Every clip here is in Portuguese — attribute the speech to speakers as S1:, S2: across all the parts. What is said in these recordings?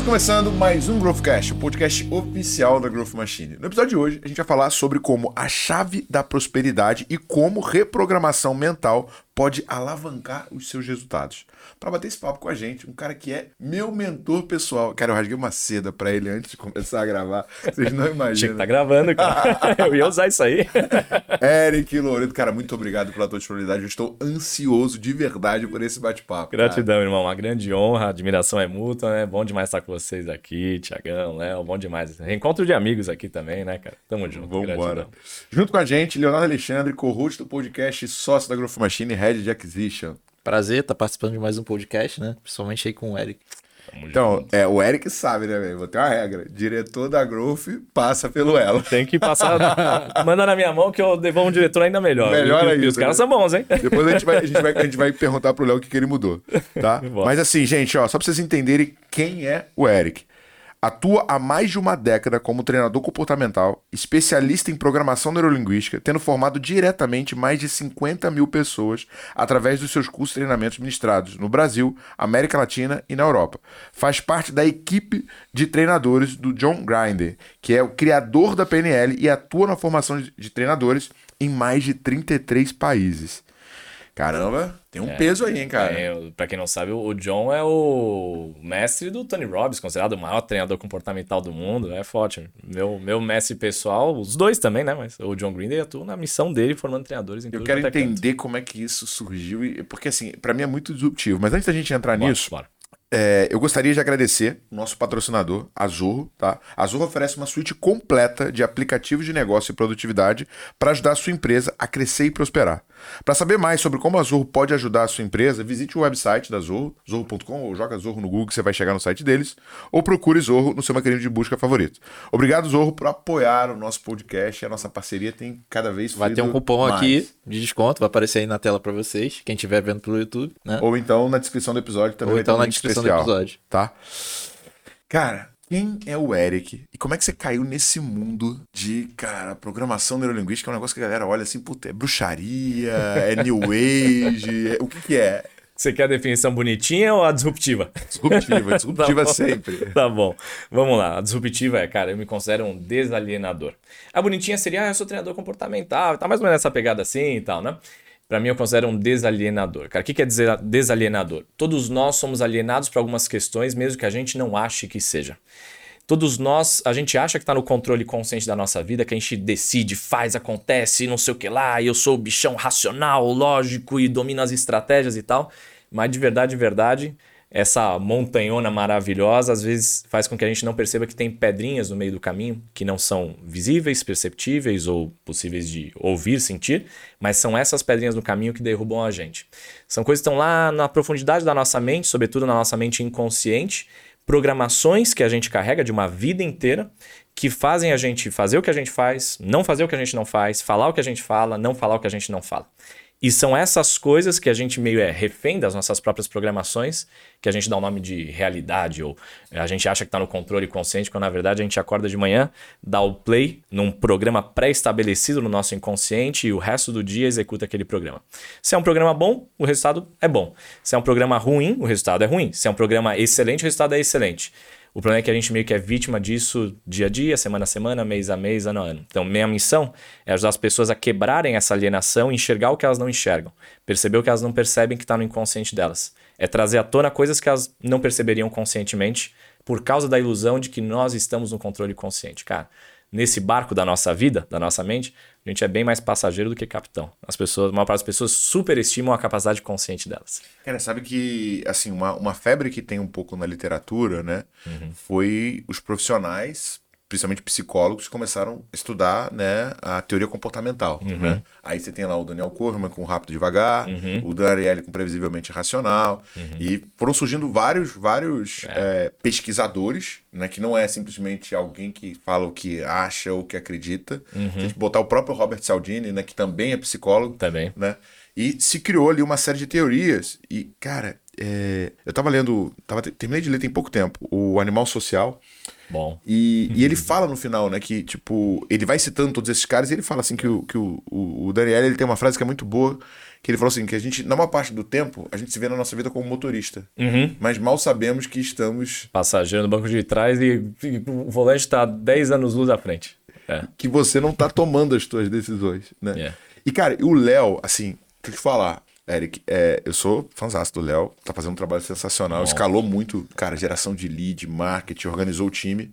S1: Estamos começando mais um Growthcast, o podcast oficial da Growth Machine. No episódio de hoje, a gente vai falar sobre como a chave da prosperidade e como reprogramação mental pode alavancar os seus resultados. Para bater esse papo com a gente, um cara que é meu mentor pessoal. Cara, eu rasguei uma seda para ele antes de começar a gravar. Vocês não imaginam.
S2: Tinha que tá gravando, cara. eu ia usar isso aí.
S1: Eric Loreto, cara, muito obrigado pela tua disponibilidade. Eu estou ansioso de verdade por esse bate-papo.
S2: Gratidão, cara. irmão. Uma grande honra. A admiração é mútua, né? Bom demais estar com vocês aqui, Tiagão, Léo. Bom demais. Reencontro de amigos aqui também, né, cara? Tamo junto.
S1: Vamos embora. Junto com a gente, Leonardo Alexandre, co-host do podcast Sócio da Growth Machine, Head de Acquisition.
S3: Prazer estar tá participando de mais um podcast, né? Principalmente aí com o Eric.
S1: Então, é, o Eric sabe, né, velho? Vou ter uma regra. Diretor da Growth passa pelo elo.
S2: Tem que passar. manda na minha mão que eu devolvo um diretor ainda melhor.
S1: Melhor ainda.
S2: os caras né? são bons, hein?
S1: Depois a gente vai, a gente vai, a gente vai perguntar pro Léo o que, que ele mudou. Tá? Mas assim, gente, ó, só pra vocês entenderem quem é o Eric. Atua há mais de uma década como treinador comportamental, especialista em programação neurolinguística, tendo formado diretamente mais de 50 mil pessoas através dos seus cursos e treinamentos ministrados no Brasil, América Latina e na Europa. Faz parte da equipe de treinadores do John Grinder, que é o criador da PNL e atua na formação de treinadores em mais de 33 países. Caramba, tem um é, peso aí, hein, cara?
S2: É, pra quem não sabe, o John é o mestre do Tony Robbins, considerado o maior treinador comportamental do mundo. É forte. Meu, meu mestre pessoal, os dois também, né? Mas o John Green atua na missão dele, formando treinadores em
S1: Eu quero entender como é que isso surgiu, porque assim, para mim é muito disruptivo. Mas antes da gente entrar nisso. É, eu gostaria de agradecer o nosso patrocinador, a Zorro, tá? A Zorro oferece uma suíte completa de aplicativos de negócio e produtividade para ajudar a sua empresa a crescer e prosperar. Para saber mais sobre como a Zorro pode ajudar a sua empresa, visite o website da Zorro, zorro.com, ou joga Zorro no Google que você vai chegar no site deles, ou procure Zorro no seu mecanismo de busca favorito. Obrigado, Zorro, por apoiar o nosso podcast e a nossa parceria tem cada vez
S3: Vai ter um cupom
S1: mais.
S3: aqui de desconto, vai aparecer aí na tela para vocês, quem estiver vendo pelo YouTube, né?
S1: Ou então na descrição do episódio também.
S3: Ou então na descrição especial, do episódio.
S1: Tá? Cara, quem é o Eric e como é que você caiu nesse mundo de, cara, programação neurolinguística? É um negócio que a galera olha assim, puta, é bruxaria, é new age, é... o que que é?
S2: Você quer a definição bonitinha ou a disruptiva?
S1: Disruptiva, disruptiva tá sempre.
S2: Tá bom. Vamos lá. A disruptiva é, cara, eu me considero um desalienador. A bonitinha seria, ah, eu sou treinador comportamental, tá mais ou menos essa pegada assim e tal, né? para mim eu considero um desalienador. Cara, o que quer dizer desalienador? Todos nós somos alienados para algumas questões, mesmo que a gente não ache que seja. Todos nós, a gente acha que está no controle consciente da nossa vida, que a gente decide, faz, acontece, não sei o que lá, e eu sou o bichão racional, lógico e domino as estratégias e tal. Mas de verdade, de verdade, essa montanhona maravilhosa às vezes faz com que a gente não perceba que tem pedrinhas no meio do caminho que não são visíveis, perceptíveis ou possíveis de ouvir, sentir, mas são essas pedrinhas no caminho que derrubam a gente. São coisas que estão lá na profundidade da nossa mente, sobretudo na nossa mente inconsciente, programações que a gente carrega de uma vida inteira que fazem a gente fazer o que a gente faz, não fazer o que a gente não faz, falar o que a gente fala, não falar o que a gente não fala. E são essas coisas que a gente meio é refém das nossas próprias programações, que a gente dá o nome de realidade, ou a gente acha que está no controle consciente, quando na verdade a gente acorda de manhã, dá o play num programa pré-estabelecido no nosso inconsciente e o resto do dia executa aquele programa. Se é um programa bom, o resultado é bom. Se é um programa ruim, o resultado é ruim. Se é um programa excelente, o resultado é excelente. O problema é que a gente meio que é vítima disso dia a dia, semana a semana, mês a mês, ano a ano. Então, minha missão é ajudar as pessoas a quebrarem essa alienação, enxergar o que elas não enxergam, perceber o que elas não percebem que está no inconsciente delas. É trazer à tona coisas que elas não perceberiam conscientemente por causa da ilusão de que nós estamos no controle consciente. Cara, nesse barco da nossa vida, da nossa mente, a gente é bem mais passageiro do que capitão. As pessoas, a maior parte das pessoas superestimam a capacidade consciente delas.
S1: Cara, sabe que, assim, uma, uma febre que tem um pouco na literatura, né, uhum. foi os profissionais principalmente psicólogos, começaram a estudar né, a teoria comportamental. Uhum. Né? Aí você tem lá o Daniel Kahneman com Rápido e Devagar, uhum. o Dan Ariely com Previsivelmente Racional, uhum. e foram surgindo vários, vários é. É, pesquisadores, né, que não é simplesmente alguém que fala o que acha ou que acredita. Uhum. A gente botar o próprio Robert Cialdini, né, que também é psicólogo.
S2: Também.
S1: Né? E se criou ali uma série de teorias. E, cara, é, eu tava lendo, tava, terminei de ler tem pouco tempo, o Animal Social.
S2: Bom.
S1: E, e ele fala no final, né, que, tipo, ele vai citando todos esses caras e ele fala assim que o, que o, o, o Daniel ele tem uma frase que é muito boa, que ele falou assim, que a gente, na maior parte do tempo, a gente se vê na nossa vida como motorista.
S2: Uhum.
S1: Mas mal sabemos que estamos...
S2: Passageiro no banco de trás e, e o volante está 10 anos luz à frente. É.
S1: Que você não tá tomando as suas decisões, né?
S2: Yeah.
S1: E, cara, o Léo, assim, deixa eu te falar, Eric, é, eu sou fãzaço do Léo, tá fazendo um trabalho sensacional, escalou muito, cara, geração de lead, marketing, organizou o time.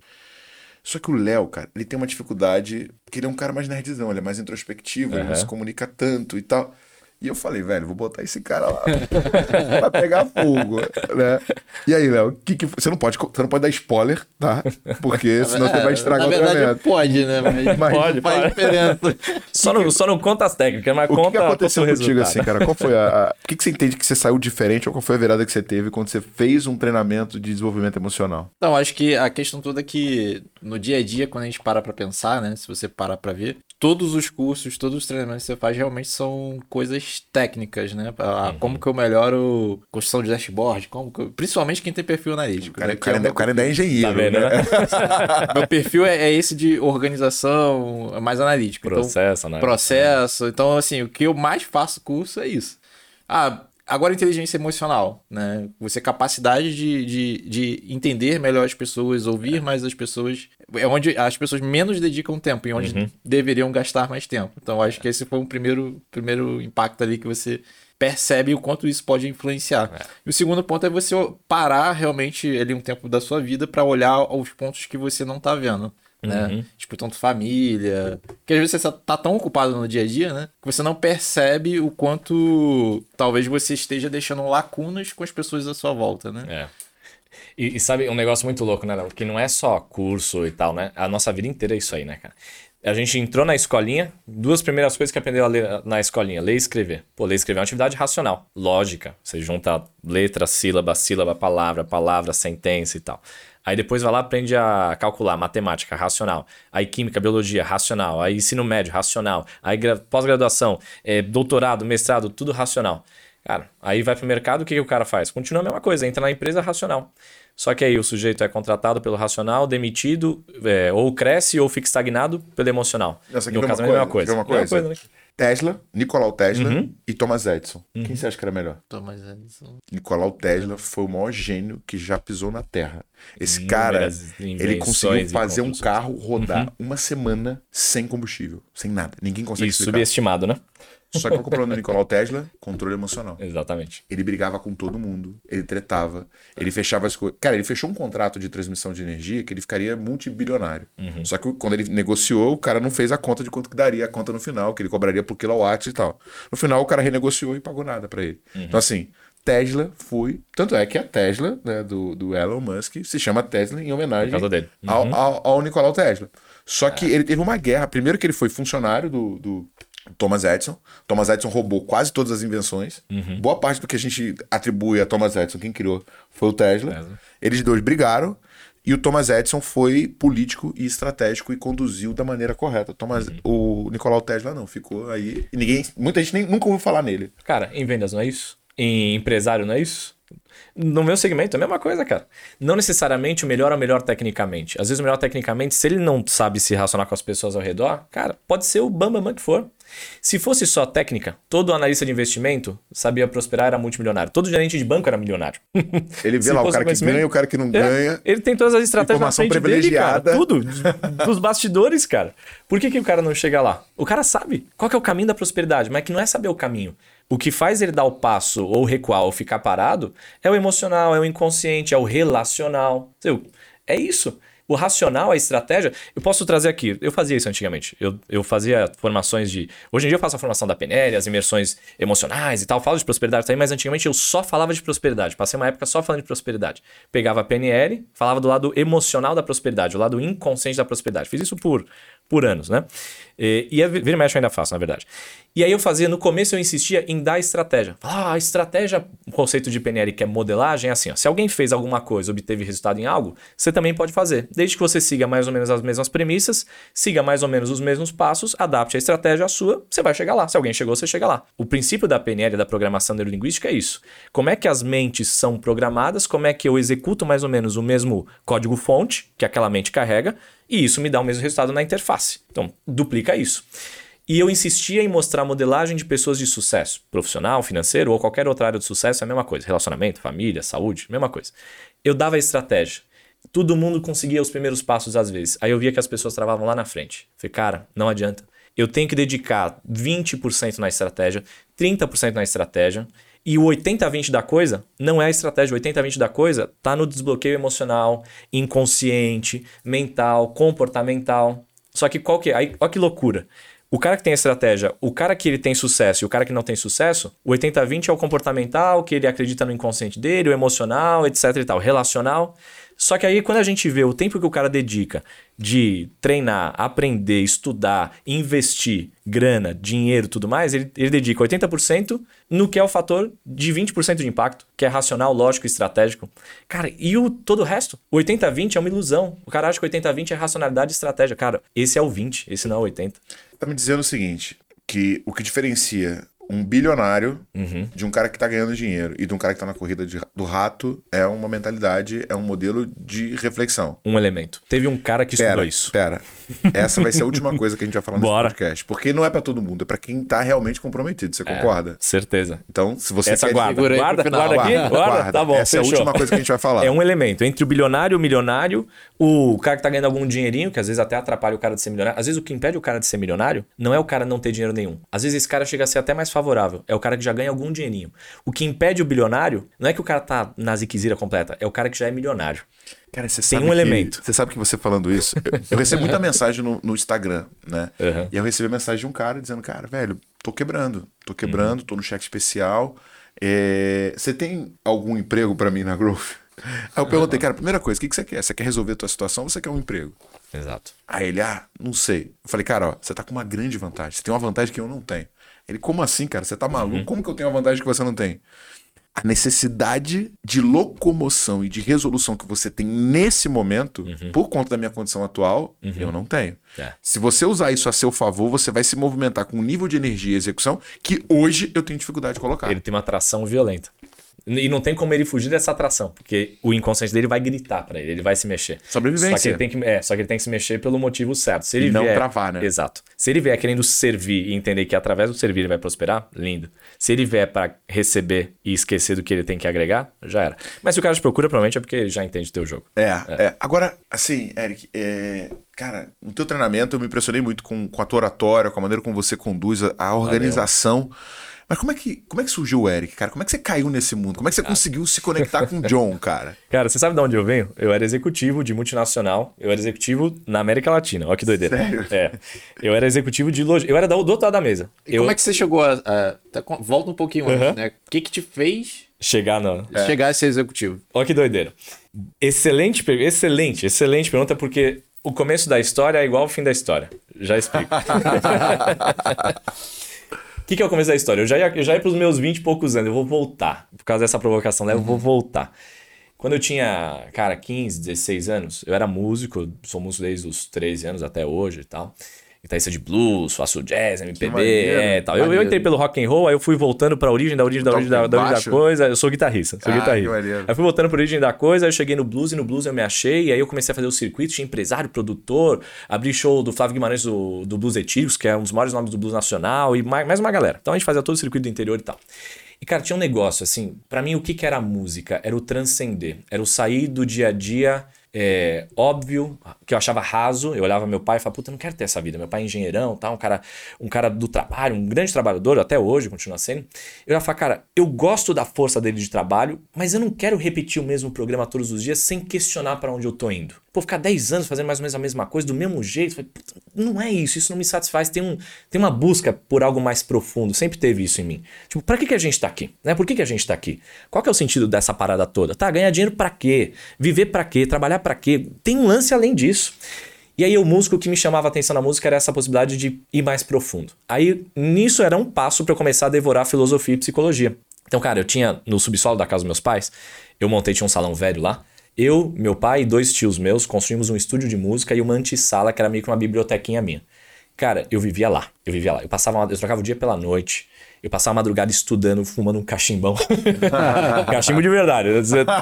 S1: Só que o Léo, cara, ele tem uma dificuldade, porque ele é um cara mais nerdzão, ele é mais introspectivo, ele não se comunica tanto e tal. E eu falei, velho, vou botar esse cara lá pra pegar fogo, né? E aí, Léo, que que você não pode, você não pode dar spoiler, tá? Porque senão você vai estragar
S3: Na
S1: o
S3: verdade,
S1: treinamento.
S3: pode, né? Mas,
S1: Mas-
S3: pode, faz
S2: pode.
S3: diferença.
S2: Só não, só não conta as técnicas, mas
S1: O que,
S2: conta
S1: que aconteceu
S2: o
S1: contigo
S2: resultado.
S1: assim, cara? Qual foi a, O que, que você entende que você saiu diferente ou qual foi a virada que você teve quando você fez um treinamento de desenvolvimento emocional?
S3: Então, acho que a questão toda é que no dia a dia, quando a gente para pra pensar, né? Se você parar pra ver, todos os cursos, todos os treinamentos que você faz realmente são coisas técnicas, né? Ah,
S1: Uhum.
S3: Como que eu melhoro construção de dashboard, como que eu- principalmente quem tem perfil analítico.
S1: O cara,
S3: né?
S1: o
S3: Que
S1: cara
S3: é o
S1: o cara ainda é engenheiro.
S2: Tá vendo,
S1: né?
S2: né?
S3: Meu perfil é, é esse de organização, é mais analítico. Então,
S2: Processo, né?
S3: processo. Então, assim, o que eu mais faço curso é isso. Ah, agora inteligência emocional, né? Você capacidade de, de, de entender melhor as pessoas, ouvir mais as pessoas. É onde as pessoas menos dedicam tempo e onde deveriam gastar mais tempo. Então, acho que esse foi um primeiro, primeiro impacto ali que você percebe o quanto isso pode influenciar. E o segundo ponto é você parar realmente ali um tempo da sua vida para olhar os pontos que você não tá vendo. Né? Tipo, tanto família. Que às vezes você tá tão ocupado no dia a dia, né? Que você não percebe o quanto talvez você esteja deixando lacunas com as pessoas à sua volta, né?
S2: É. E, e sabe um negócio muito louco, né, Léo? Que não é só curso e tal, né? A nossa vida inteira é isso aí, né, cara? A gente entrou na escolinha, duas primeiras coisas que aprendeu a ler na escolinha, ler e escrever. Pô, ler e escrever é uma atividade racional, lógica. Você junta letra, sílaba, sílaba, palavra, palavra, sentença e tal. Aí depois vai lá aprende a calcular, matemática, racional. Aí química, biologia, racional. Aí ensino médio, racional. Aí gra- pós-graduação, é, doutorado, mestrado, tudo racional. Cara, aí vai pro mercado, o que, que o cara faz? Continua a mesma coisa, entra na empresa racional. Só que aí o sujeito é contratado pelo racional, demitido, é, ou cresce ou fica estagnado pelo emocional.
S1: Nossa,
S2: no
S1: quer ver
S2: caso,
S1: uma
S2: é a mesma
S1: coisa?
S2: coisa.
S1: Quer ver uma coisa?
S2: né?
S1: Tesla, Nicolau Tesla
S2: Uhum.
S1: e Thomas Edison. Quem você acha que era melhor?
S3: Thomas Edison.
S1: Nicolau Tesla foi o maior gênio que já pisou na Terra. Esse cara, ele conseguiu fazer um carro rodar uma semana sem combustível, sem nada. Ninguém consegue
S2: E
S1: explicar.
S2: subestimado, né?
S1: Só que qual é o problema do Nicolau Tesla? Controle emocional.
S2: Exatamente.
S1: Ele brigava com todo mundo, ele tretava, ele fechava as coisas. Cara, ele fechou um contrato de transmissão de energia que ele ficaria multibilionário.
S2: Uhum.
S1: Só que quando ele negociou, o cara não fez a conta de quanto que daria a conta no final, que ele cobraria por quilowatt e tal. No final, o cara renegociou e pagou nada pra ele.
S2: Uhum.
S1: Então, assim, Tesla foi. Tanto é que a Tesla, né, do, do Elon Musk, se chama Tesla em homenagem.
S2: Uhum.
S1: ao, ao, ao Nicolau Tesla. Só que ele teve uma guerra. Primeiro que ele foi funcionário do, do Thomas Edison. Thomas Edison roubou quase todas as invenções.
S2: Uhum.
S1: Boa parte do que a gente atribui a Thomas Edison, quem criou, foi o Tesla.
S2: Tesla.
S1: Eles dois brigaram. E o Thomas Edison foi político e estratégico e conduziu da maneira correta. Thomas,
S2: Uhum.
S1: O Nicolau Tesla não, ficou aí. Ninguém, muita gente nem, nunca ouviu falar nele.
S2: Cara, em vendas não é isso? Em empresário não é isso? No meu segmento é a mesma coisa, cara. Não necessariamente o melhor é o melhor tecnicamente. Às vezes o melhor tecnicamente, se ele não sabe se relacionar com as pessoas ao redor, cara, pode ser o bambam bam que for. Se fosse só técnica, todo analista de investimento sabia prosperar, era multimilionário. Todo gerente de banco era milionário.
S1: Ele vê lá o cara que ganha e o cara que não
S2: É,
S1: ganha.
S2: Ele tem todas as estratégias na frente dele, cara.
S1: privilegiada.
S2: Tudo. Dos bastidores, cara. Por que, que o cara não chega lá? O cara sabe qual é o caminho da prosperidade, mas que não é saber o caminho. O que faz ele dar o passo ou recuar ou ficar parado é o emocional, é o inconsciente, é o relacional. É isso. O racional, a estratégia. Eu posso trazer aqui. Eu fazia isso antigamente. Eu, eu fazia formações de. Hoje em dia eu faço a formação da PNL, as imersões emocionais e tal. Falo de prosperidade também, mas antigamente eu só falava de prosperidade. Passei uma época só falando de prosperidade. Pegava a PNL, falava do lado emocional da prosperidade, o lado inconsciente da prosperidade. Fiz isso por, por anos, né? E, e a vira e mexe eu ainda faço, na verdade. E aí eu fazia, no começo eu insistia em dar estratégia. Ah, a estratégia, o conceito de PNL que é modelagem, é assim, ó, se alguém fez alguma coisa, obteve resultado em algo, você também pode fazer. Desde que você siga mais ou menos as mesmas premissas, siga mais ou menos os mesmos passos, adapte a estratégia à sua, você vai chegar lá. Se alguém chegou, você chega lá. O princípio da PNL, da programação neurolinguística, é isso. Como é que as mentes são programadas, como é que eu executo mais ou menos o mesmo código-fonte que aquela mente carrega, e isso me dá o mesmo resultado na interface. Então, duplica isso. E eu insistia em mostrar modelagem de pessoas de sucesso, profissional, financeiro ou qualquer outra área de sucesso, é a mesma coisa. Relacionamento, família, saúde, mesma coisa. Eu dava a estratégia. Todo mundo conseguia os primeiros passos às vezes. Aí eu via que as pessoas travavam lá na frente. Falei, cara, não adianta. Eu tenho que dedicar 20% na estratégia, 30% na estratégia. E o 80-20 da coisa não é a estratégia. O 80-20 da coisa tá no desbloqueio emocional, inconsciente, mental, comportamental. Só que qual que é? Aí, olha que loucura. O cara que tem estratégia, o cara que ele tem sucesso e o cara que não tem sucesso, o 80-20 é o comportamental, que ele acredita no inconsciente dele, o emocional, etc e tal, relacional. Só que aí, quando a gente vê o tempo que o cara dedica de treinar, aprender, estudar, investir grana, dinheiro tudo mais, ele, ele dedica 80% no que é o fator de 20% de impacto, que é racional, lógico e estratégico. Cara, e o todo o resto? O 80-20 é uma ilusão. O cara acha que o 80-20 é racionalidade e estratégia. Cara, esse é o 20, esse não é o 80.
S1: Tá me dizendo o seguinte, que o que diferencia um bilionário
S2: uhum.
S1: de um cara que tá ganhando dinheiro e de um cara que tá na corrida de, do rato é uma mentalidade, é um modelo de reflexão.
S2: Um elemento. Teve um cara que
S1: pera,
S2: estudou isso.
S1: Pera, essa vai ser a última coisa que a gente vai falar nesse
S2: Bora.
S1: podcast. Porque não é para todo mundo, é para quem tá realmente comprometido, você concorda?
S2: É, certeza.
S1: Então, se você
S2: Essa
S1: quer...
S2: guarda, guarda,
S3: pro final.
S2: guarda aqui,
S1: Guarda,
S2: guarda,
S1: guarda.
S2: tá bom,
S1: Essa é a
S2: fechou.
S1: última coisa que a gente vai falar.
S2: É um elemento entre o bilionário e o milionário, o cara que tá ganhando algum dinheirinho, que às vezes até atrapalha o cara de ser milionário. Às vezes o que impede o cara de ser milionário não é o cara não ter dinheiro nenhum. Às vezes esse cara chega a ser até mais favorável. É o cara que já ganha algum dinheirinho. O que impede o bilionário não é que o cara tá na ziquezira completa, é o cara que já é milionário.
S1: Cara, você
S2: Tem
S1: sabe
S2: um
S1: que-
S2: elemento.
S1: Você sabe que você falando isso, eu, eu recebo muita mensagem no, no Instagram, né?
S2: Uhum.
S1: E eu recebi a mensagem de um cara dizendo, cara, velho, tô quebrando, tô
S2: Uhum.
S1: quebrando, tô no cheque especial. É, você tem algum emprego pra mim na Growth? Aí eu perguntei, cara, primeira coisa, o que, que você quer? Você quer resolver a tua situação ou você quer um emprego?
S2: Exato.
S1: Aí ele, ah, não sei. Eu falei, cara, ó, você tá com uma grande vantagem. Você tem uma vantagem que eu não tenho. Ele, como assim, cara? Você tá maluco? Como que eu tenho uma vantagem que você não tem? A necessidade de locomoção e de resolução que você tem nesse momento, por conta da minha condição atual, eu não tenho.
S2: É.
S1: Se você usar isso a seu favor, você vai se movimentar com um nível de energia e execução que hoje eu tenho dificuldade de colocar.
S2: Ele tem uma atração violenta. E não tem como ele fugir dessa atração, porque o inconsciente dele vai gritar pra ele, ele vai se mexer.
S1: Sobrevivência.
S2: Só que ele tem que, é, só que ele tem que se mexer pelo motivo certo. Se ele
S1: E não
S2: vier,
S1: travar, né?
S2: Exato. Se ele vier querendo servir e entender que através do servir ele vai prosperar, lindo. Se ele vier pra receber e esquecer do que ele tem que agregar, já era. Mas se o cara te procura, provavelmente é porque ele já entende o teu jogo.
S1: É, é. Agora, assim, Eric, é, cara, no teu treinamento eu me impressionei muito com, com a tua oratória, com a maneira como você conduz a, a organização. Mas como é, que, como é que surgiu o Eric, cara? Como é que você caiu nesse mundo? Como é que você conseguiu se conectar com o John, cara?
S2: Cara, você sabe de onde eu venho? Eu era executivo de multinacional, eu era executivo na América Latina. Olha que doideira.
S1: Sério?
S2: É. Eu era executivo de logística. Eu era do do outro lado da mesa.
S3: E
S2: eu
S3: como é que você chegou a. a- tá volta um pouquinho
S2: Uhum.
S3: antes, né? O que que te fez
S2: chegar no.
S3: chegar a ser executivo?
S2: Olha que doideira. Excelente, excelente, excelente pergunta, porque o começo da história é igual ao fim da história. Já explico. O que, que é o começo da história? Eu já ia, eu já ia para os meus 20 e poucos anos, eu vou voltar. Por causa dessa provocação, né? Eu vou voltar. Quando eu tinha, cara, 15, 16 anos, eu era músico, sou músico desde os 13 anos até hoje e tal. Guitarrista de blues, faço jazz, MPB, é, tal. Eu, eu entrei pelo rock and roll, aí eu fui voltando pra origem da origem da origem da, da, origem da coisa. Eu sou guitarrista, sou
S1: Ah,
S2: guitarrista. Aí fui voltando pra origem da coisa, aí eu cheguei no blues e no blues eu me achei, e aí eu comecei a fazer o circuito, tinha empresário, produtor, abri show do Flávio Guimarães do, do Blues Etílicos, que é um dos maiores nomes do blues nacional, e mais, mais uma galera. Então a gente fazia todo o circuito do interior e tal. E, cara, tinha um negócio, assim, pra mim o que, que era a música? Era o transcender, era o sair do dia a dia é, óbvio, que eu achava raso. Eu olhava meu pai e falava, puta, eu não quero ter essa vida. Meu pai é engenheirão, tá? um, cara, um cara do trabalho, um grande trabalhador, até hoje continua sendo. Eu ia falar, cara, eu gosto da força dele de trabalho, mas eu não quero repetir o mesmo programa todos os dias sem questionar pra onde eu tô indo. Pô, ficar 10 anos fazendo mais ou menos a mesma coisa, do mesmo jeito, falei, não é isso, isso não me satisfaz. Tem, um, tem uma busca por algo mais profundo, sempre teve isso em mim. Tipo, pra que, que a gente tá aqui? Né? Por que, que a gente tá aqui? Qual que é o sentido dessa parada toda? Tá, ganhar dinheiro pra quê? Viver pra quê? Trabalhar pra quê? Tem um lance além disso. E aí o músico que me chamava a atenção na música era essa possibilidade de ir mais profundo. Aí nisso era um passo pra eu começar a devorar filosofia e psicologia. Então, cara, eu tinha no subsolo da casa dos meus pais, eu montei, tinha um salão velho lá. Eu, meu pai e dois tios meus construímos um estúdio de música e uma antessala que era meio que uma bibliotequinha minha. Cara, eu vivia lá, eu vivia lá. Eu passava, eu trocava o dia pela noite. Eu passava a madrugada estudando, fumando um cachimbão. Cachimbo de verdade.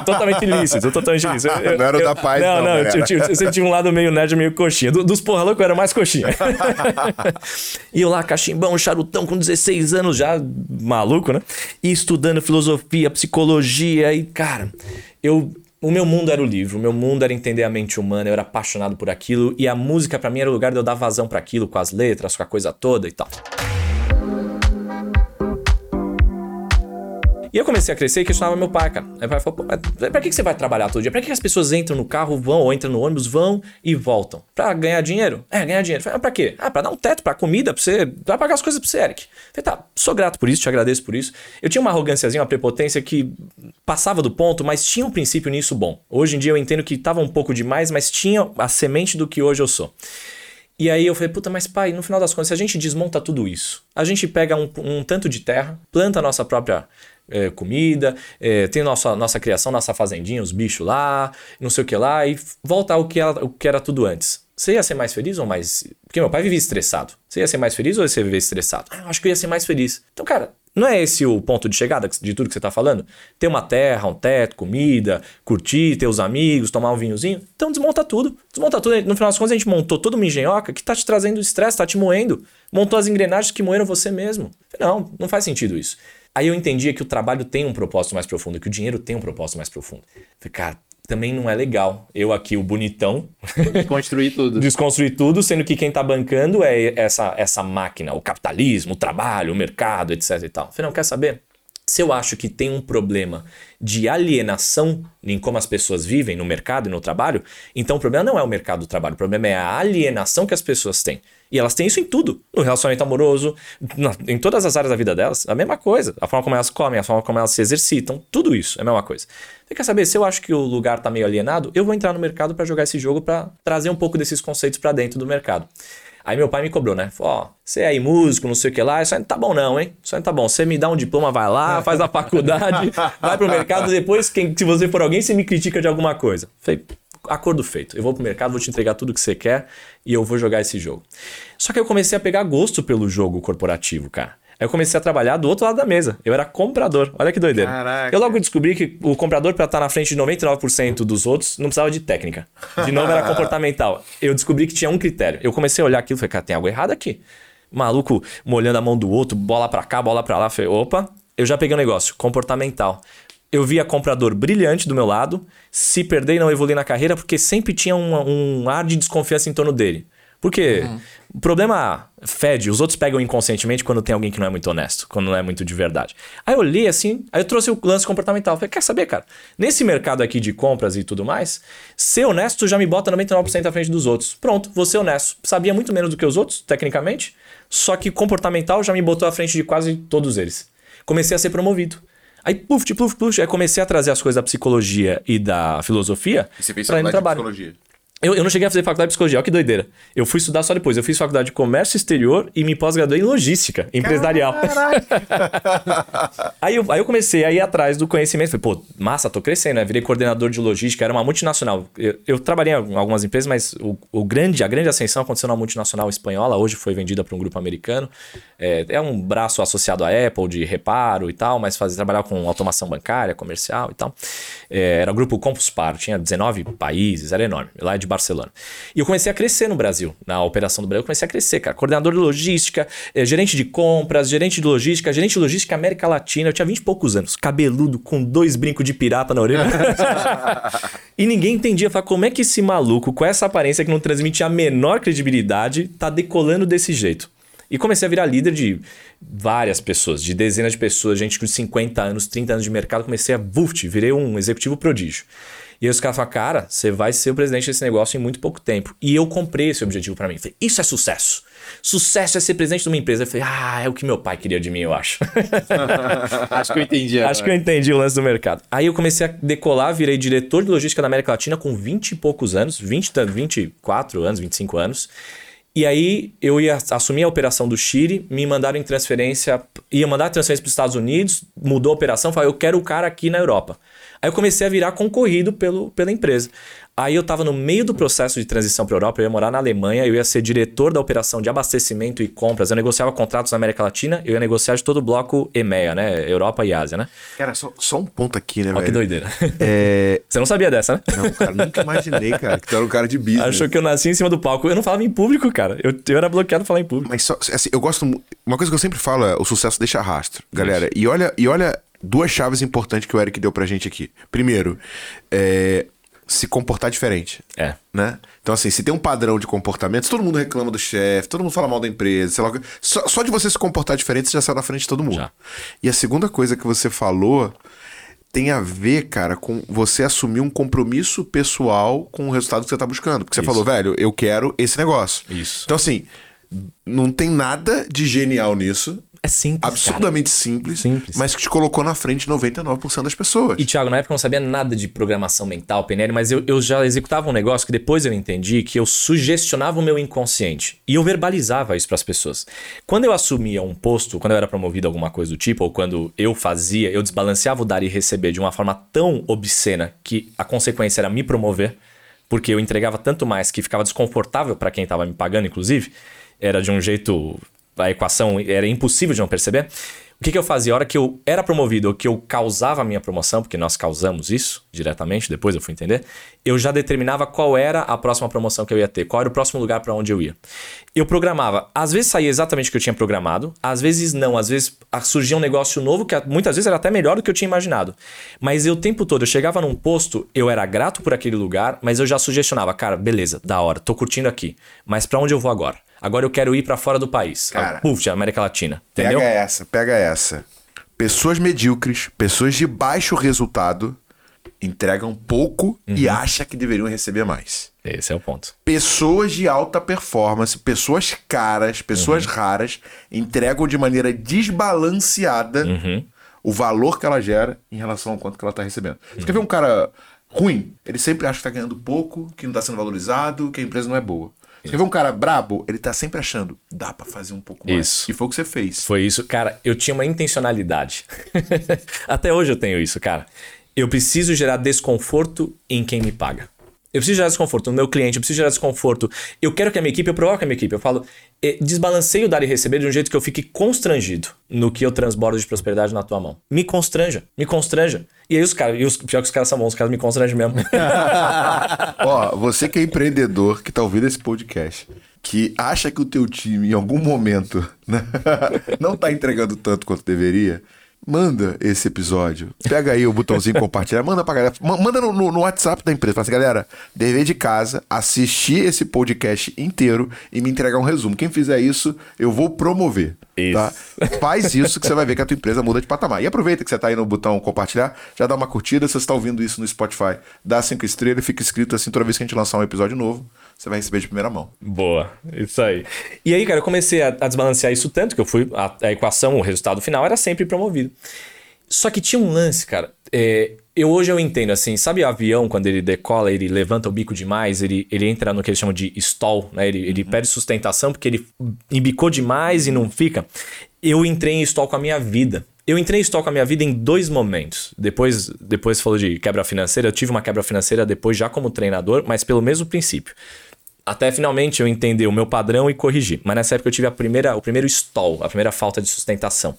S2: Totalmente ilícito, totalmente ilícito.
S1: Eu, não era o da paz,
S2: não. Não, não. Eu, eu, eu, tive um lado meio nerd, meio coxinha. Do, dos porra louco eu era mais coxinha. e eu lá, cachimbão, charutão, com 16 anos já, maluco, né? E estudando filosofia, psicologia e, cara, eu o meu mundo era o livro, o meu mundo era entender a mente humana, eu era apaixonado por aquilo e a música para mim era o lugar de eu dar vazão para aquilo, com as letras, com a coisa toda e tal. E eu comecei a crescer e questionava meu pai, cara. Meu pai falou, pra que você vai trabalhar todo dia? Pra que as pessoas entram no carro, vão, ou entram no ônibus, vão e voltam? Pra ganhar dinheiro? É, ganhar dinheiro. Falei, ah, pra quê? Ah, pra dar um teto, pra comida, pra você, pra pagar as coisas pra você, Eric. Falei, tá, sou grato por isso, te agradeço por isso. Eu tinha uma arrogânciazinha, uma prepotência que passava do ponto, mas tinha um princípio nisso bom. Hoje em dia eu entendo que tava um pouco demais, mas tinha a semente do que hoje eu sou. E aí eu falei, puta, mas pai, no final das contas, se a gente desmonta tudo isso, a gente pega um, um tanto de terra, planta a nossa própria é, comida, é, tem nossa, nossa criação, nossa fazendinha, os bichos lá, não sei o que lá, e volta ao que, era, o que era tudo antes. Você ia ser mais feliz ou mais. Porque meu pai vivia estressado. Você ia ser mais feliz ou você ia viver estressado? Ah, acho que eu ia ser mais feliz. Então, cara, não é esse o ponto de chegada de tudo que você está falando? Ter uma terra, um teto, comida, curtir, ter os amigos, tomar um vinhozinho? Então desmonta tudo. Desmonta tudo. No final das contas, a gente montou toda uma engenhoca que está te trazendo estresse, está te moendo. Montou as engrenagens que moeram você mesmo. Não, não faz sentido isso. Aí eu entendia que o trabalho tem um propósito mais profundo, que o dinheiro tem um propósito mais profundo. Falei, cara, também não é legal. Eu aqui, o bonitão.
S3: Desconstruir tudo.
S2: Desconstruir tudo, sendo que quem tá bancando é essa, essa máquina, o capitalismo, o trabalho, o mercado, etc e tal. Falei, não, quer saber? Se eu acho que tem um problema de alienação em como as pessoas vivem no mercado e no trabalho, então o problema não é o mercado do trabalho, o problema é a alienação que as pessoas têm. E elas têm isso em tudo. No relacionamento amoroso, em todas as áreas da vida delas, a mesma coisa. A forma como elas comem, a forma como elas se exercitam, tudo isso é a mesma coisa. Você quer saber, se eu acho que o lugar tá meio alienado, eu vou entrar no mercado para jogar esse jogo para trazer um pouco desses conceitos para dentro do mercado. Aí meu pai me cobrou, né? Falou, ó, você é aí músico, não sei o que lá, isso aí não tá bom não, hein? Isso aí não tá bom. Você me dá um diploma, vai lá, faz a faculdade, vai pro mercado, depois, quem, se você for alguém, você me critica de alguma coisa. Falei, acordo feito. Eu vou pro mercado, vou te entregar tudo que você quer e eu vou jogar esse jogo. Só que eu comecei a pegar gosto pelo jogo corporativo, cara. Aí eu comecei a trabalhar do outro lado da mesa. Eu era comprador. Olha que doideira. Caraca. Eu logo descobri que o comprador, para estar na frente de 99% dos outros, não precisava de técnica. De novo, era comportamental. Eu descobri que tinha um critério. Eu comecei a olhar aquilo e falei, cara, tem algo errado aqui. Maluco molhando a mão do outro, bola para cá, bola para lá. Falei, opa, eu já peguei um negócio, comportamental eu via comprador brilhante do meu lado, se perder e não evoluir na carreira, porque sempre tinha um, um ar de desconfiança em torno dele. Porque uhum. o problema fede, os outros pegam inconscientemente quando tem alguém que não é muito honesto, quando não é muito de verdade. Aí eu olhei assim, aí eu trouxe o lance comportamental. Falei, quer saber, cara? Nesse mercado aqui de compras e tudo mais, ser honesto já me bota 99% à frente dos outros. Pronto, vou ser honesto. Sabia muito menos do que os outros, tecnicamente, só que comportamental já me botou à frente de quase todos eles. Comecei a ser promovido. Aí, puf, puf, puf, aí comecei a trazer as coisas da psicologia e da filosofia.
S1: E você fez pra ir no trabalho. psicologia?
S2: Eu, eu não cheguei a fazer faculdade de psicologia, olha que doideira. Eu fui estudar só depois. Eu fiz faculdade de comércio exterior e me pós-graduei em logística empresarial. aí, eu, aí eu comecei a ir atrás do conhecimento. Falei, pô, massa, tô crescendo, né? Virei coordenador de logística, era uma multinacional. Eu, eu trabalhei em algumas empresas, mas o, o, grande, a grande ascensão aconteceu na multinacional espanhola. Hoje foi vendida para um grupo americano. É, é, um braço associado à Apple de reparo e tal, mas fazia trabalhar com automação bancária, comercial e tal. É, era o grupo Compus Par, tinha 19 países, era enorme. Lá é de Barcelona. E eu comecei a crescer no Brasil, na operação do Brasil, eu comecei a crescer, cara. Coordenador de logística, eh, gerente de compras, gerente de logística, gerente de logística América Latina. Eu tinha 20 e poucos anos, cabeludo, com dois brincos de pirata na orelha. e ninguém entendia, falar, como é que esse maluco, com essa aparência que não transmite a menor credibilidade, tá decolando desse jeito? E comecei a virar líder de várias pessoas, de dezenas de pessoas, gente com 50 anos, 30 anos de mercado. Comecei a, vuft, virei um executivo prodígio. E aí os caras falam, cara, você vai ser o presidente desse negócio em muito pouco tempo. E eu comprei esse objetivo para mim. Falei, isso é sucesso. Sucesso é ser presidente de uma empresa. Eu falei, ah, é o que meu pai queria de mim, eu acho.
S3: acho que eu entendi.
S2: Acho que eu entendi o lance do mercado. Aí eu comecei a decolar, virei diretor de logística da América Latina com 20 e poucos anos, 20, 24 anos, 25 anos. E aí eu ia assumir a operação do Chile, me mandaram em transferência, ia mandar transferência para os Estados Unidos, mudou a operação, falei, eu quero o cara aqui na Europa. Aí eu comecei a virar concorrido pelo, pela empresa. Aí eu tava no meio do processo de transição para Europa, eu ia morar na Alemanha, eu ia ser diretor da operação de abastecimento e compras. Eu negociava contratos na América Latina, eu ia negociar de todo o bloco EMEA, né? Europa e Ásia, né?
S1: Cara, só, só um ponto aqui, né,
S2: Olha
S1: velho?
S2: que doideira.
S1: É...
S2: Você não sabia dessa, né?
S1: Não, cara, nunca imaginei, cara, que tu era um cara de business.
S2: Achou que eu nasci em cima do palco. Eu não falava em público, cara. Eu, eu era bloqueado pra falar em público.
S1: Mas só, assim, eu gosto. Uma coisa que eu sempre falo é o sucesso deixa rastro, galera. E olha, e olha duas chaves importantes que o Eric deu pra gente aqui. Primeiro, é, se comportar diferente.
S2: É.
S1: Né? Então, assim, se tem um padrão de comportamento, se todo mundo reclama do chefe, todo mundo fala mal da empresa, sei lá, só, só de você se comportar diferente, você já sai na frente de todo mundo.
S2: Já.
S1: E a segunda coisa que você falou tem a ver, cara, com você assumir um compromisso pessoal com o resultado que você tá buscando. Porque você
S2: Isso.
S1: falou, velho, eu quero esse negócio.
S2: Isso.
S1: Então, assim, não tem nada de genial nisso.
S2: É simples.
S1: Absurdamente simples,
S2: Simples.
S1: mas que te colocou na frente de 99% das pessoas.
S2: E, Thiago, na época eu não sabia nada de programação mental, PNL, mas eu, eu já executava um negócio que depois eu entendi que eu sugestionava o meu inconsciente. E eu verbalizava isso para as pessoas. Quando eu assumia um posto, quando eu era promovido a alguma coisa do tipo, ou quando eu fazia, eu desbalanceava o dar e receber de uma forma tão obscena que a consequência era me promover, porque eu entregava tanto mais que ficava desconfortável para quem estava me pagando, inclusive. Era de um jeito. A equação era impossível de não perceber. O que, que eu fazia? A hora que eu era promovido ou que eu causava a minha promoção, porque nós causamos isso diretamente, depois eu fui entender, eu já determinava qual era a próxima promoção que eu ia ter, qual era o próximo lugar para onde eu ia. Eu programava, às vezes saía exatamente o que eu tinha programado, às vezes não, às vezes surgia um negócio novo que muitas vezes era até melhor do que eu tinha imaginado. Mas eu o tempo todo, eu chegava num posto, eu era grato por aquele lugar, mas eu já sugestionava, cara, beleza, da hora, tô curtindo aqui, mas para onde eu vou agora? Agora eu quero ir para fora do país.
S1: Cara.
S2: Puf, América Latina. Entendeu?
S1: Pega essa, pega essa. Pessoas medíocres, pessoas de baixo resultado, entregam pouco
S2: Uhum.
S1: e acham que deveriam receber mais.
S2: Esse é o ponto.
S1: Pessoas de alta performance, pessoas caras, pessoas
S2: Uhum.
S1: raras, entregam de maneira desbalanceada
S2: Uhum.
S1: o valor que ela gera em relação ao quanto que ela está recebendo. Você quer ver um cara ruim? Ele sempre acha que está ganhando pouco, que não está sendo valorizado, que a empresa não é boa. Você ver um cara brabo? Ele tá sempre achando, dá pra fazer um pouco mais.
S2: Isso.
S1: E foi o que você fez.
S2: Foi isso. Cara, eu tinha uma intencionalidade. Até hoje eu tenho isso, cara. Eu preciso gerar desconforto em quem me paga. Eu preciso gerar desconforto no meu cliente, eu preciso gerar desconforto. Eu quero que a minha equipe, eu provoco a minha equipe. Eu falo, eh, desbalanceio o dar e receber de um jeito que eu fique constrangido no que eu transbordo de prosperidade na tua mão. Me constranja, me constranja. E aí os caras, e os, pior que os caras são bons, os caras me constrangem mesmo.
S1: Ó, você que é empreendedor, que tá ouvindo esse podcast, que acha que o teu time em algum momento né, não tá entregando tanto quanto deveria, manda esse episódio. Pega aí o botãozinho compartilhar, manda pra galera. ma- Manda no, no- WhatsApp da empresa. Fala assim, galera, dever de casa, assistir esse podcast inteiro e me entregar um resumo. Quem fizer isso, eu vou promover. Tá? Faz isso que você vai ver que a tua empresa muda de patamar. E aproveita que você tá aí no botão compartilhar, já dá uma curtida. Se você está ouvindo isso no Spotify, dá cinco estrelas fica inscrito assim toda vez que a gente lançar um episódio novo, você vai receber de primeira mão.
S2: Boa, isso aí. E aí, cara, eu comecei a, a desbalancear isso tanto que eu fui. A, a equação, o resultado final era sempre promovido. Só que tinha um lance, cara. é, eu hoje eu entendo assim, sabe o avião quando ele decola, ele levanta o bico demais, ele, ele entra no que eles chamam de stall, né? Ele, ele perde sustentação porque ele embicou demais e não fica. Eu entrei em stall com a minha vida. Eu entrei em stall com a minha vida em dois momentos. Depois, depois falou de quebra financeira, eu tive uma quebra financeira depois já como treinador, mas pelo mesmo princípio. Até finalmente eu entender o meu padrão e corrigir. Mas nessa época eu tive a primeira, o primeiro stall, a primeira falta de sustentação.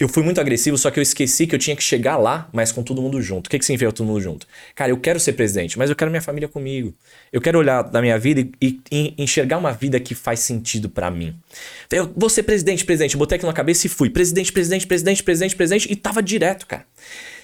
S2: Eu fui muito agressivo, só que eu esqueci que eu tinha que chegar lá, mas com todo mundo junto. O que, que significa todo mundo junto? Cara, eu quero ser presidente, mas eu quero minha família comigo. Eu quero olhar da minha vida e, e enxergar uma vida que faz sentido pra mim. Eu vou ser presidente, presidente. Botei aquilo na cabeça e fui. Presidente, presidente, presidente, presidente, presidente. E tava direto, cara.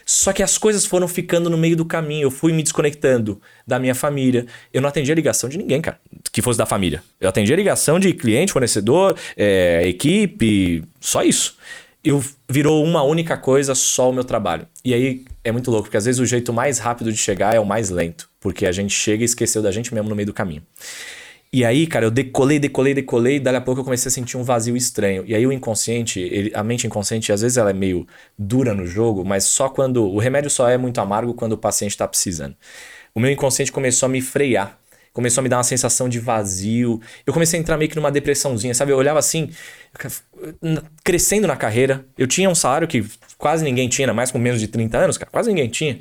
S2: Só que as coisas foram ficando no meio do caminho. Eu fui me desconectando da minha família. Eu não atendia ligação de ninguém, cara, que fosse da família. Eu atendia ligação de cliente, fornecedor, é, equipe, só isso. Eu virou uma única coisa, só o meu trabalho. E aí é muito louco, porque às vezes o jeito mais rápido de chegar é o mais lento, porque a gente chega e esqueceu da gente mesmo no meio do caminho. E aí, cara, eu decolei, decolei, decolei, e dali a pouco eu comecei a sentir um vazio estranho. E aí o inconsciente, ele- a mente inconsciente, às vezes ela é meio dura no jogo, mas só quando. O remédio só é muito amargo quando o paciente tá precisando. O meu inconsciente começou a me frear. Começou a me dar uma sensação de vazio. Eu comecei a entrar meio que numa depressãozinha, sabe? Eu olhava assim, crescendo na carreira. Eu tinha um salário que quase ninguém tinha, mais com menos de 30 anos, cara. Quase ninguém tinha.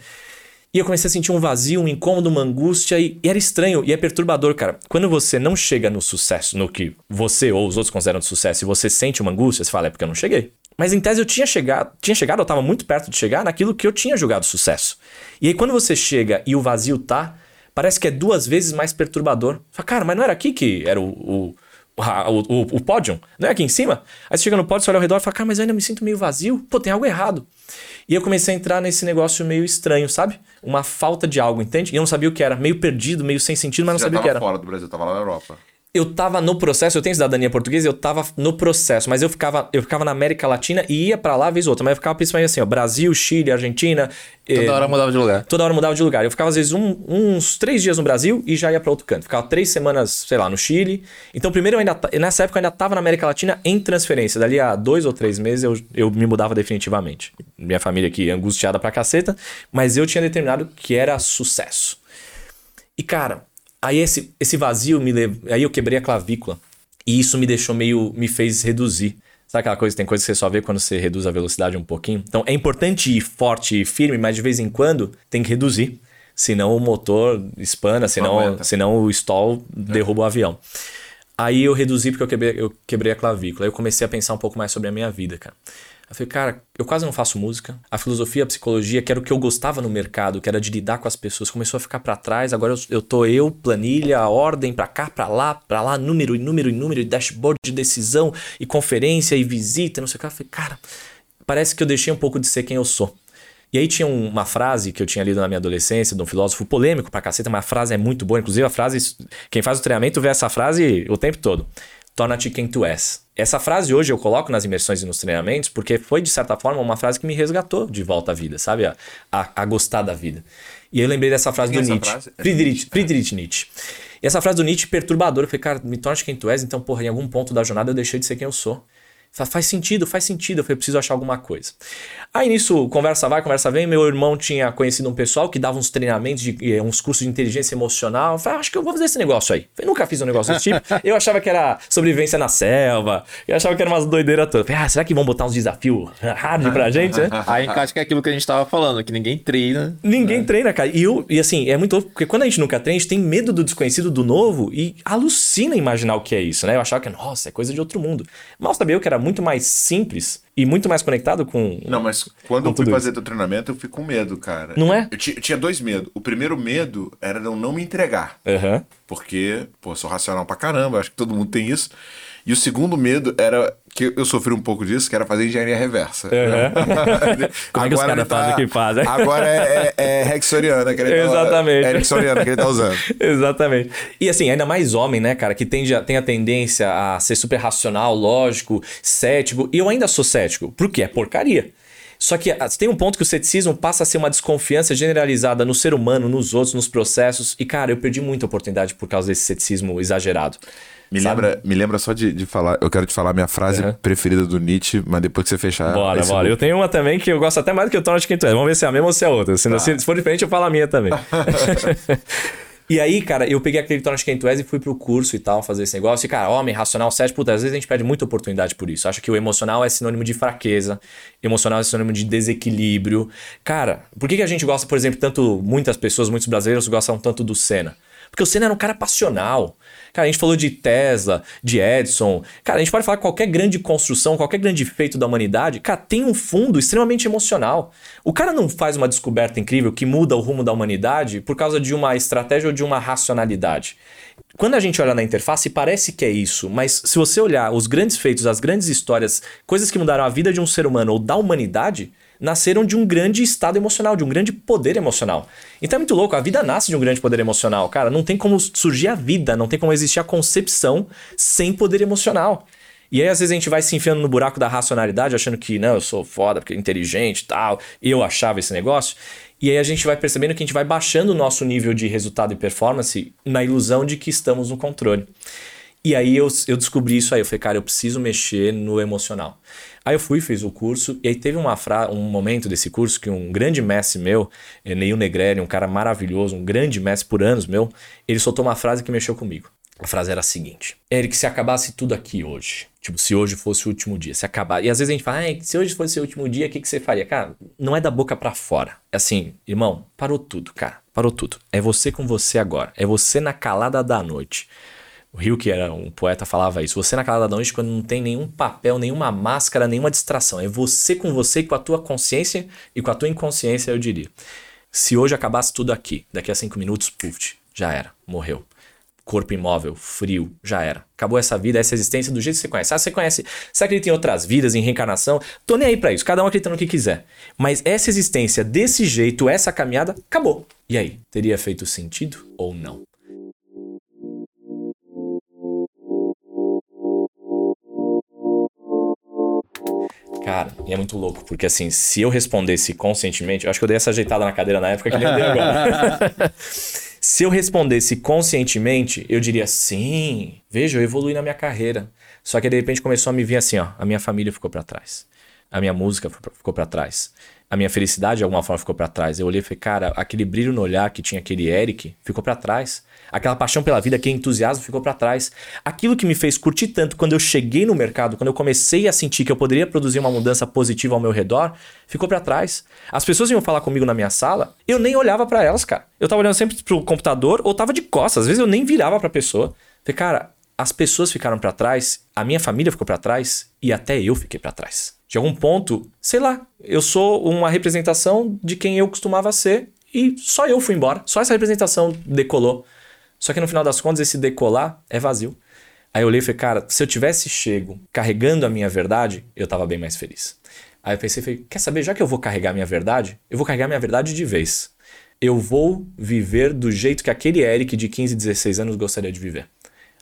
S2: E eu comecei a sentir um vazio, um incômodo, uma angústia, e, e, era estranho, e é perturbador, cara. Quando você não chega no sucesso, no que você ou os outros consideram de sucesso, e você sente uma angústia, você fala, é porque eu não cheguei. Mas em tese eu tinha chegado, tinha chegado, eu estava muito perto de chegar naquilo que eu tinha julgado sucesso. E aí quando você chega e o vazio tá, parece que é duas vezes mais perturbador. Fala, cara, mas não era aqui que era o, o, o, o, o pódio? Não é aqui em cima? Aí você chega no pódio, você olha ao redor e fala, cara, mas eu ainda me sinto meio vazio. Pô, tem algo errado. E eu comecei a entrar nesse negócio meio estranho, sabe? Uma falta de algo, entende? E eu não sabia o que era. Meio perdido, meio sem sentido, mas não sabia o que era.
S1: fora do Brasil, tava lá na Europa.
S2: Eu tava no processo, eu tenho cidadania portuguesa, eu tava no processo, mas eu ficava, eu ficava na América Latina e ia para lá vez ou outra, mas eu ficava principalmente assim, ó, Brasil, Chile, Argentina.
S3: Toda
S2: eh,
S3: hora mudava de lugar.
S2: Toda hora mudava de lugar. Eu ficava às vezes um- uns três dias no Brasil e já ia para outro canto. Ficava três semanas, sei lá, no Chile. Então, primeiro eu ainda, nessa época eu ainda tava na América Latina em transferência. Dali a dois ou três meses eu, eu me mudava definitivamente. Minha família aqui angustiada pra caceta, mas eu tinha determinado que era sucesso. E cara, aí esse, esse vazio me levou. Aí eu quebrei a clavícula. E isso me deixou meio. me fez reduzir. Sabe aquela coisa? Tem coisa que você só vê quando você reduz a velocidade um pouquinho. Então é importante ir forte e firme, mas de vez em quando tem que reduzir. Senão o motor espana, senão, senão o stall derruba o avião. Aí eu reduzi porque eu quebrei, eu quebrei a clavícula. Aí eu comecei a pensar um pouco mais sobre a minha vida, cara. Eu falei, cara, eu quase não faço música. A filosofia, a psicologia, que era o que eu gostava no mercado, que era de lidar com as pessoas, começou a ficar pra trás. Agora eu, eu tô eu, planilha, ordem, pra cá, pra lá, pra lá, número e número e número, e dashboard de decisão, e conferência, e visita, não sei o que. Eu falei, cara, parece que eu deixei um pouco de ser quem eu sou. E aí tinha um- uma frase que eu tinha lido na minha adolescência, de um filósofo polêmico pra caceta, mas a frase é muito boa. Inclusive, a frase, quem faz o treinamento vê essa frase o tempo todo. Torna-te quem tu és. Essa frase hoje eu coloco nas imersões e nos treinamentos porque foi, de certa forma, uma frase que me resgatou de volta à vida, sabe? A, a, a gostar da vida. E eu lembrei dessa frase
S1: Quem é
S2: do Nietzsche.
S1: frase? É
S2: Friedrich, Friedrich Nietzsche. E essa frase do Nietzsche perturbadora. Eu falei, cara, me torne quem tu és, então, porra, em algum ponto da jornada eu deixei de ser quem eu sou. Fa- Faz sentido, faz sentido. Eu falei, preciso achar alguma coisa. Aí nisso, conversa vai, conversa vem. Meu irmão tinha conhecido um pessoal que dava uns treinamentos, de, eh, uns cursos de inteligência emocional. Eu falei, "Ah, acho que eu vou fazer esse negócio aí. Eu nunca fiz um negócio desse tipo. Eu achava que era sobrevivência na selva. Eu achava que era umas doideiras todas. Falei, ah, será que vão botar uns desafios hard pra gente, né?
S3: Aí encaixa que é aquilo que a gente tava falando, que ninguém treina.
S2: Ninguém treina, cara. E, eu, e assim, é muito louco, porque quando a gente nunca treina, a gente tem medo do desconhecido, do novo, e alucina imaginar o que é isso, né? Eu achava que, nossa, é coisa de outro mundo. Mal sabia eu que era muito mais simples e muito mais conectado com.
S1: Não, mas quando eu fui fazer teu treinamento, eu fui com medo, cara.
S2: Não é?
S1: Eu, eu tinha dois medos. O primeiro medo era eu não me entregar.
S2: Aham.
S1: Porque, pô, sou racional pra caramba, acho que todo mundo tem isso. E o segundo medo era que eu sofri um pouco disso, que era fazer engenharia reversa.
S2: Como é que os
S1: Agora
S2: caras
S1: tá-
S2: fazem o que fazem?
S1: Agora é, é, é Rexoriana que ele tá
S2: Exatamente.
S1: É que ele tá usando.
S2: Exatamente. E assim, ainda mais homem, né, cara, que tende a, tem a tendência a ser super racional, lógico, cético. E eu ainda sou cético, porque é porcaria. Só que ah, tem um ponto que o ceticismo passa a ser uma desconfiança generalizada no ser humano, nos outros, nos processos. E, cara, eu perdi muita oportunidade por causa desse ceticismo exagerado.
S1: Me
S2: Sabe?
S1: lembra, me lembra só de, de falar. Eu quero te falar a minha frase
S2: Uhum.
S1: preferida do Nietzsche, mas depois que você fechar.
S2: Bora, bora.
S1: loop.
S2: Eu tenho uma também que eu gosto até mais do que o quem tu é. Vamos ver se é a mesma ou se é outra. Se, não- se for diferente, eu falo a minha também. E aí, cara, eu peguei aquele quem tu és e fui pro curso e tal, fazer esse negócio. E, cara, homem, racional, cético, puta, às vezes a gente perde muita oportunidade por isso. Acho que o emocional é sinônimo de fraqueza, emocional é sinônimo de desequilíbrio. Cara, por que, que a gente gosta, por exemplo, tanto, muitas pessoas, muitos brasileiros gostam tanto do Senna? Porque o Senna era um cara passional. Cara, a gente falou de Tesla, de Edison. Cara, a gente pode falar que qualquer grande construção, qualquer grande feito da humanidade, cara, tem um fundo extremamente emocional. O cara não faz uma descoberta incrível que muda o rumo da humanidade por causa de uma estratégia ou de uma racionalidade. Quando a gente olha na interface, parece que é isso, mas se você olhar os grandes feitos, as grandes histórias, coisas que mudaram a vida de um ser humano ou da humanidade, nasceram de um grande estado emocional, de um grande poder emocional. Então é muito louco, a vida nasce de um grande poder emocional, cara. Não tem como surgir a vida, não tem como existir a concepção sem poder emocional. E aí, às vezes, a gente vai se enfiando no buraco da racionalidade, achando que, não, eu sou foda, porque inteligente e tal. Eu achava esse negócio. E aí a gente vai percebendo que a gente vai baixando o nosso nível de resultado e performance na ilusão de que estamos no controle. E aí eu, eu descobri isso aí. Eu falei, cara, eu preciso mexer no emocional. Aí eu fui, fiz o curso, e aí teve uma fra um momento desse curso que um grande mestre meu, Neil Negrelli, um cara maravilhoso, um grande mestre por anos meu, ele soltou uma frase que mexeu comigo. A frase era a seguinte: Eric, se acabasse tudo aqui hoje, tipo, se hoje fosse o último dia, se acabar. E às vezes a gente fala, se hoje fosse o último dia, o que, que você faria? Cara, não é da boca para fora. É assim, irmão, parou tudo, cara. Parou tudo. É você com você agora. É você na calada da noite. O Rio, que era um poeta, falava isso. Você na calada da noite quando não tem nenhum papel, nenhuma máscara, nenhuma distração. É você com você e com a tua consciência e com a tua inconsciência, eu diria. Se hoje acabasse tudo aqui, daqui a cinco minutos, puf, já era, morreu. Corpo imóvel, frio, já era. Acabou essa vida, essa existência do jeito que você conhece. Ah, você conhece, você acredita em outras vidas, em reencarnação? Tô nem aí pra isso, cada um acredita no que quiser. Mas essa existência desse jeito, essa caminhada, acabou. E aí, teria feito sentido ou não? Cara, e é muito louco, porque assim, se eu respondesse conscientemente, eu acho que eu dei essa ajeitada na cadeira na época que nem eu dei agora. se eu respondesse conscientemente, eu diria sim, veja, eu evolui na minha carreira. Só que de repente começou a me vir assim, ó, a minha família ficou para trás. A minha música ficou para trás. A minha felicidade de alguma forma ficou para trás. Eu olhei e falei, cara, aquele brilho no olhar que tinha aquele Eric ficou para trás. Aquela paixão pela vida, aquele entusiasmo ficou para trás. Aquilo que me fez curtir tanto quando eu cheguei no mercado, quando eu comecei a sentir que eu poderia produzir uma mudança positiva ao meu redor, ficou para trás. As pessoas iam falar comigo na minha sala, eu nem olhava para elas, cara. Eu tava olhando sempre pro computador ou tava de costas. Às vezes eu nem virava pra pessoa. Falei, cara, as pessoas ficaram para trás, a minha família ficou para trás e até eu fiquei para trás. De algum ponto, sei lá, eu sou uma representação de quem eu costumava ser e só eu fui embora. Só essa representação decolou. Só que no final das contas, esse decolar é vazio. Aí eu olhei e falei, cara, se eu tivesse chego carregando a minha verdade, eu tava bem mais feliz. Aí eu pensei, falei, quer saber, já que eu vou carregar minha verdade, eu vou carregar minha verdade de vez. Eu vou viver do jeito que aquele Eric de 15, 16 anos gostaria de viver.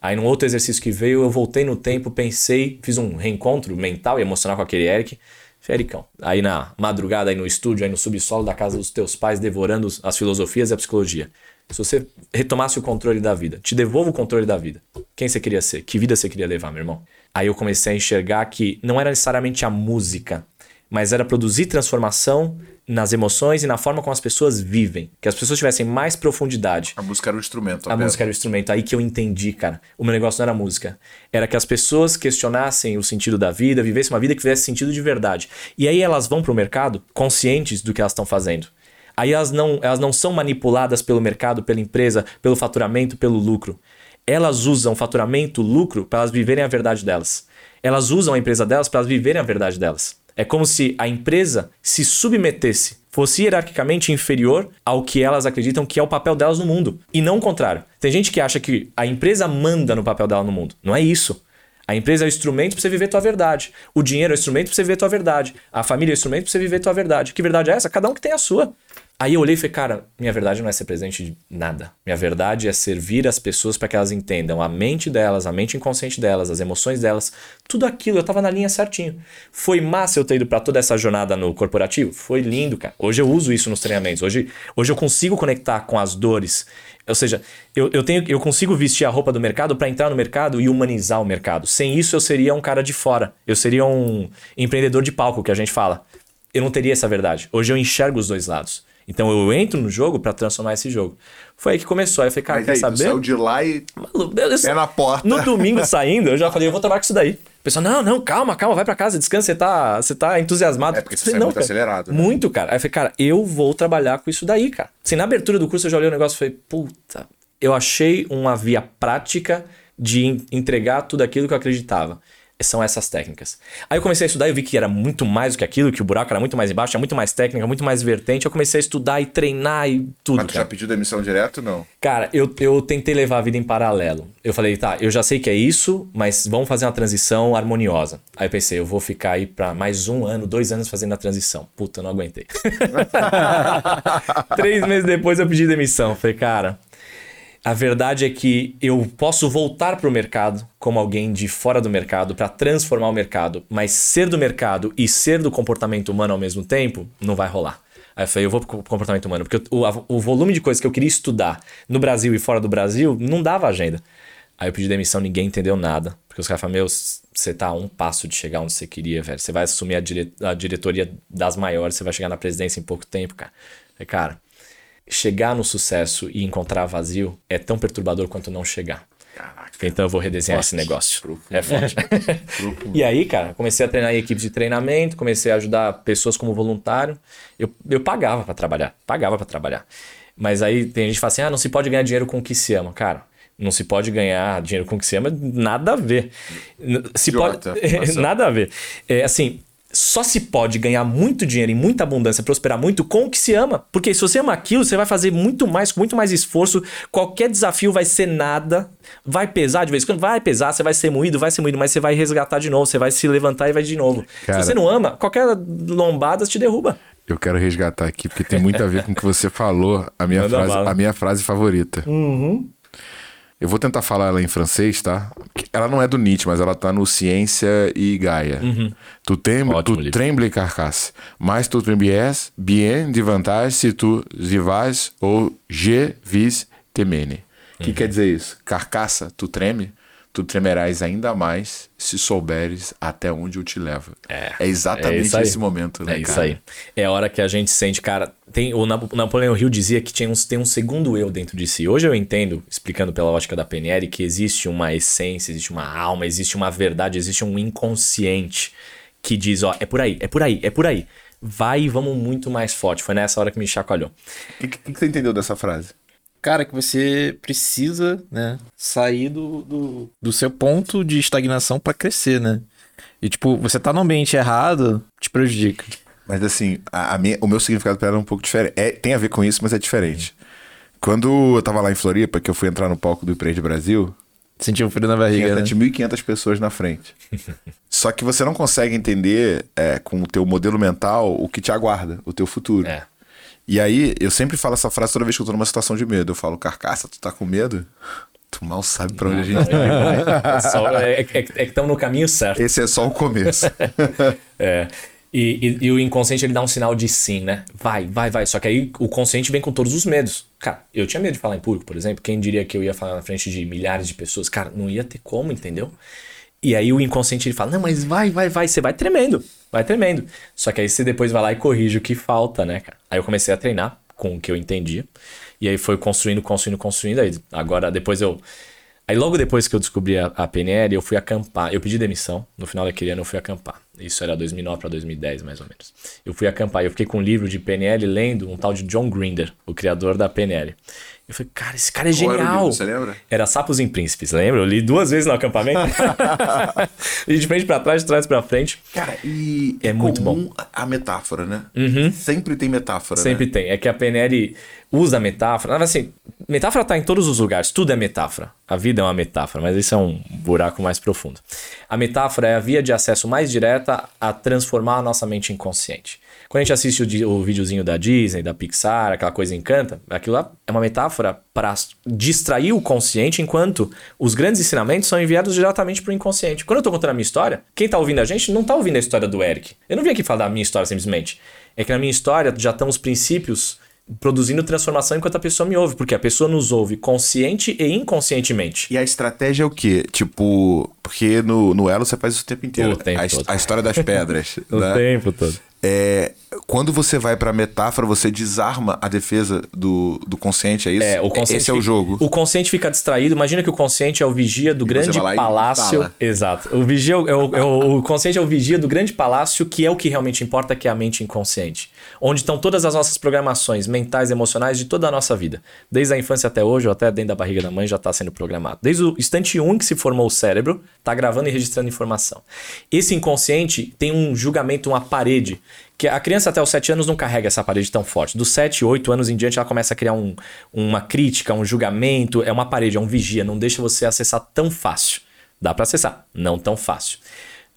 S2: Aí num outro exercício que veio, eu voltei no tempo, pensei, fiz um reencontro mental e emocional com aquele Eric. Fericão. Aí na madrugada, aí no estúdio, aí no subsolo da casa dos teus pais, devorando as filosofias e a psicologia. Se você retomasse o controle da vida, te devolvo o controle da vida. Quem você queria ser? Que vida você queria levar, meu irmão? Aí eu comecei a enxergar que não era necessariamente a música, mas era produzir transformação nas emoções e na forma como as pessoas vivem. Que as pessoas tivessem mais profundidade.
S1: A música era o instrumento.
S2: A música era o instrumento. Aí que eu entendi, cara. O meu negócio não era música. Era que as pessoas questionassem o sentido da vida, vivessem uma vida que fizesse sentido de verdade. E aí elas vão pro mercado conscientes do que elas estão fazendo. Aí elas não, elas não são manipuladas pelo mercado, pela empresa, pelo faturamento, pelo lucro. Elas usam faturamento, lucro para elas viverem a verdade delas. Elas usam a empresa delas para elas viverem a verdade delas. É como se a empresa se submetesse, fosse hierarquicamente inferior ao que elas acreditam que é o papel delas no mundo. E não o contrário. Tem gente que acha que a empresa manda no papel dela no mundo. Não é isso. A empresa é o instrumento para você viver tua verdade. O dinheiro é o instrumento para você viver tua verdade. A família é o instrumento para você viver tua verdade. Que verdade é essa? Cada um que tem a sua. Aí eu olhei e falei, cara, minha verdade não é ser presente de nada. Minha verdade é servir as pessoas para que elas entendam a mente delas, a mente inconsciente delas, as emoções delas, tudo aquilo. Eu tava na linha certinho. Foi massa eu ter ido para toda essa jornada no corporativo? Foi lindo, cara. Hoje eu uso isso nos treinamentos. Hoje, hoje eu consigo conectar com as dores. Ou seja, eu, eu, tenho, eu consigo vestir a roupa do mercado para entrar no mercado e humanizar o mercado. Sem isso, eu seria um cara de fora. Eu seria um empreendedor de palco, que a gente fala. Eu não teria essa verdade. Hoje eu enxergo os dois lados. Então eu entro no jogo para transformar esse jogo. Foi aí que começou. Aí eu falei, cara, Mas quer aí, saber?
S1: saiu de lá e. Maluco, é na porta.
S2: No domingo saindo, eu já falei, eu vou trabalhar com isso daí. O pessoal, não, não, calma, calma, vai para casa, descansa, você tá, você tá entusiasmado.
S1: É porque você falei, não, muito
S2: cara,
S1: acelerado.
S2: Né? Muito, cara. Aí eu falei, cara, eu vou trabalhar com isso daí, cara. Assim, na abertura do curso eu já olhei o negócio e falei, puta, eu achei uma via prática de entregar tudo aquilo que eu acreditava são essas técnicas. Aí eu comecei a estudar e vi que era muito mais do que aquilo, que o buraco era muito mais embaixo, tinha muito mais técnica, muito mais vertente. Eu comecei a estudar e treinar e tudo. Mas
S1: tu já pediu demissão direto não?
S2: Cara, eu, eu tentei levar a vida em paralelo. Eu falei, tá, eu já sei que é isso, mas vamos fazer uma transição harmoniosa. Aí eu pensei, eu vou ficar aí pra mais um ano, dois anos fazendo a transição. Puta, não aguentei. Três meses depois eu pedi demissão. Falei, cara, a verdade é que eu posso voltar para o mercado como alguém de fora do mercado para transformar o mercado, mas ser do mercado e ser do comportamento humano ao mesmo tempo não vai rolar. Aí eu falei, eu vou pro comportamento humano, porque o, o volume de coisas que eu queria estudar no Brasil e fora do Brasil não dava agenda. Aí eu pedi demissão, ninguém entendeu nada. Porque os caras falaram, meu, você tá a um passo de chegar onde você queria, velho. Você vai assumir a, dire a diretoria das maiores, você vai chegar na presidência em pouco tempo, cara. falei, cara, chegar no sucesso e encontrar vazio é tão perturbador quanto não chegar. Caraca. Então eu vou redesenhar forte. esse negócio. Profundo. É forte. e aí, cara, comecei a treinar em equipes de treinamento, comecei a ajudar pessoas como voluntário. Eu, eu pagava para trabalhar, pagava para trabalhar. Mas aí tem gente que fala assim: ah, não se pode ganhar dinheiro com o que se ama. Cara, não se pode ganhar dinheiro com o que se ama, nada a ver. Se pode, nada a ver. É assim, só se pode ganhar muito dinheiro em muita abundância, prosperar muito com o que se ama. Porque se você ama aquilo, você vai fazer muito mais, com muito mais esforço. Qualquer desafio vai ser nada. Vai pesar de vez em quando? Vai pesar, você vai ser moído, vai ser moído, mas você vai resgatar de novo, você vai se levantar e vai de novo. Cara, se você não ama, qualquer lombada te derruba.
S1: Eu quero resgatar aqui, porque tem muito a ver com o que você falou, a minha, frase, a minha frase favorita.
S2: Uhum.
S1: Eu vou tentar falar ela em francês, tá? Ela não é do Nietzsche, mas ela tá no Ciência e Gaia.
S2: Uhum.
S1: Tu, tem, tu tremble carcasse, mas tu trembles bien de vantagem se tu zivas ou je vis temene. O uhum. que quer dizer isso? Carcaça, tu treme? Tu tremerás ainda mais se souberes até onde eu te levo.
S2: É,
S1: é exatamente é esse momento, né,
S2: É isso aí. É a hora que a gente sente, cara. Tem, o Napoleão Hill dizia que tinha um, tem um segundo eu dentro de si. Hoje eu entendo, explicando pela ótica da PNL, que existe uma essência, existe uma alma, existe uma verdade, existe um inconsciente que diz: ó, é por aí, é por aí, é por aí. Vai e vamos muito mais forte. Foi nessa hora que me chacoalhou.
S1: O que, que, que você entendeu dessa frase?
S3: Cara, que você precisa, né, sair do, do, do seu ponto de estagnação para crescer, né? E, tipo, você tá no ambiente errado, te prejudica.
S1: Mas, assim, a, a minha, o meu significado pra ela é um pouco diferente. É, tem a ver com isso, mas é diferente. Quando eu tava lá em Floripa, que eu fui entrar no palco do Empreende Brasil...
S3: Sentiu um frio na barriga,
S1: né? 7.500 pessoas na frente. Só que você não consegue entender é, com o teu modelo mental o que te aguarda, o teu futuro.
S2: É.
S1: E aí, eu sempre falo essa frase toda vez que eu tô numa situação de medo. Eu falo, carcaça, tu tá com medo? Tu mal sabe pra onde a gente
S2: tá. É, é, é, é que estamos no caminho certo.
S1: Esse é só o começo.
S2: é. E, e, e, o inconsciente ele dá um sinal de sim, né? Vai, vai, vai. Só que aí o consciente vem com todos os medos. Cara, eu tinha medo de falar em público, por exemplo. Quem diria que eu ia falar na frente de milhares de pessoas? Cara, não ia ter como, entendeu? E aí o inconsciente ele fala: Não, mas vai, vai, vai. Você vai tremendo vai tremendo. Só que aí você depois vai lá e corrige o que falta, né, cara? Aí eu comecei a treinar com o que eu entendia. E aí foi construindo, construindo, construindo. Aí agora, depois eu. Aí logo depois que eu descobri a, a PNL, eu fui acampar. Eu pedi demissão. No final daquele ano eu fui acampar. Isso era 2009 para 2010, mais ou menos. Eu fui acampar. Eu fiquei com um livro de PNL lendo um tal de John Grinder, o criador da PNL. Eu falei, cara, esse cara é Qual genial. Era, livro,
S1: você lembra?
S2: Era Sapos em Príncipes, lembra? Eu li duas vezes no acampamento. e de frente para trás, de trás para frente.
S1: Cara, e é, é muito bom. A metáfora, né?
S2: Uhum.
S1: Sempre tem metáfora.
S2: Sempre
S1: né?
S2: tem. É que a PNL usa metáfora. Mas assim, metáfora tá em todos os lugares. Tudo é metáfora. A vida é uma metáfora, mas isso é um buraco mais profundo. A metáfora é a via de acesso mais direta a transformar a nossa mente inconsciente. Quando a gente assiste o, o videozinho da Disney, da Pixar, aquela coisa encanta, aquilo lá é uma metáfora para distrair o consciente, enquanto os grandes ensinamentos são enviados diretamente para o inconsciente. Quando eu estou contando a minha história, quem está ouvindo a gente não está ouvindo a história do Eric. Eu não vim aqui falar da minha história simplesmente. É que na minha história já estão os princípios produzindo transformação enquanto a pessoa me ouve, porque a pessoa nos ouve consciente e inconscientemente.
S1: E a estratégia é o quê? Tipo, porque no, no Elo você faz isso o tempo inteiro. O
S2: tempo
S1: a,
S2: todo.
S1: a história das pedras.
S2: o
S1: né?
S2: tempo todo.
S1: É, quando você vai pra metáfora, você desarma a defesa do, do consciente, é isso?
S2: É, o consciente
S1: Esse é o jogo.
S2: O consciente fica distraído. Imagina que o consciente é o vigia do e grande palácio. Exato. O, vigia, é o, é o, o consciente é o vigia do grande palácio, que é o que realmente importa, que é a mente inconsciente. Onde estão todas as nossas programações mentais emocionais de toda a nossa vida. Desde a infância até hoje, ou até dentro da barriga da mãe, já está sendo programado. Desde o instante 1 que se formou o cérebro, está gravando e registrando informação. Esse inconsciente tem um julgamento, uma parede que a criança até os 7 anos não carrega essa parede tão forte. Dos 7, 8 anos em diante, ela começa a criar um, uma crítica, um julgamento, é uma parede, é um vigia, não deixa você acessar tão fácil. Dá para acessar, não tão fácil.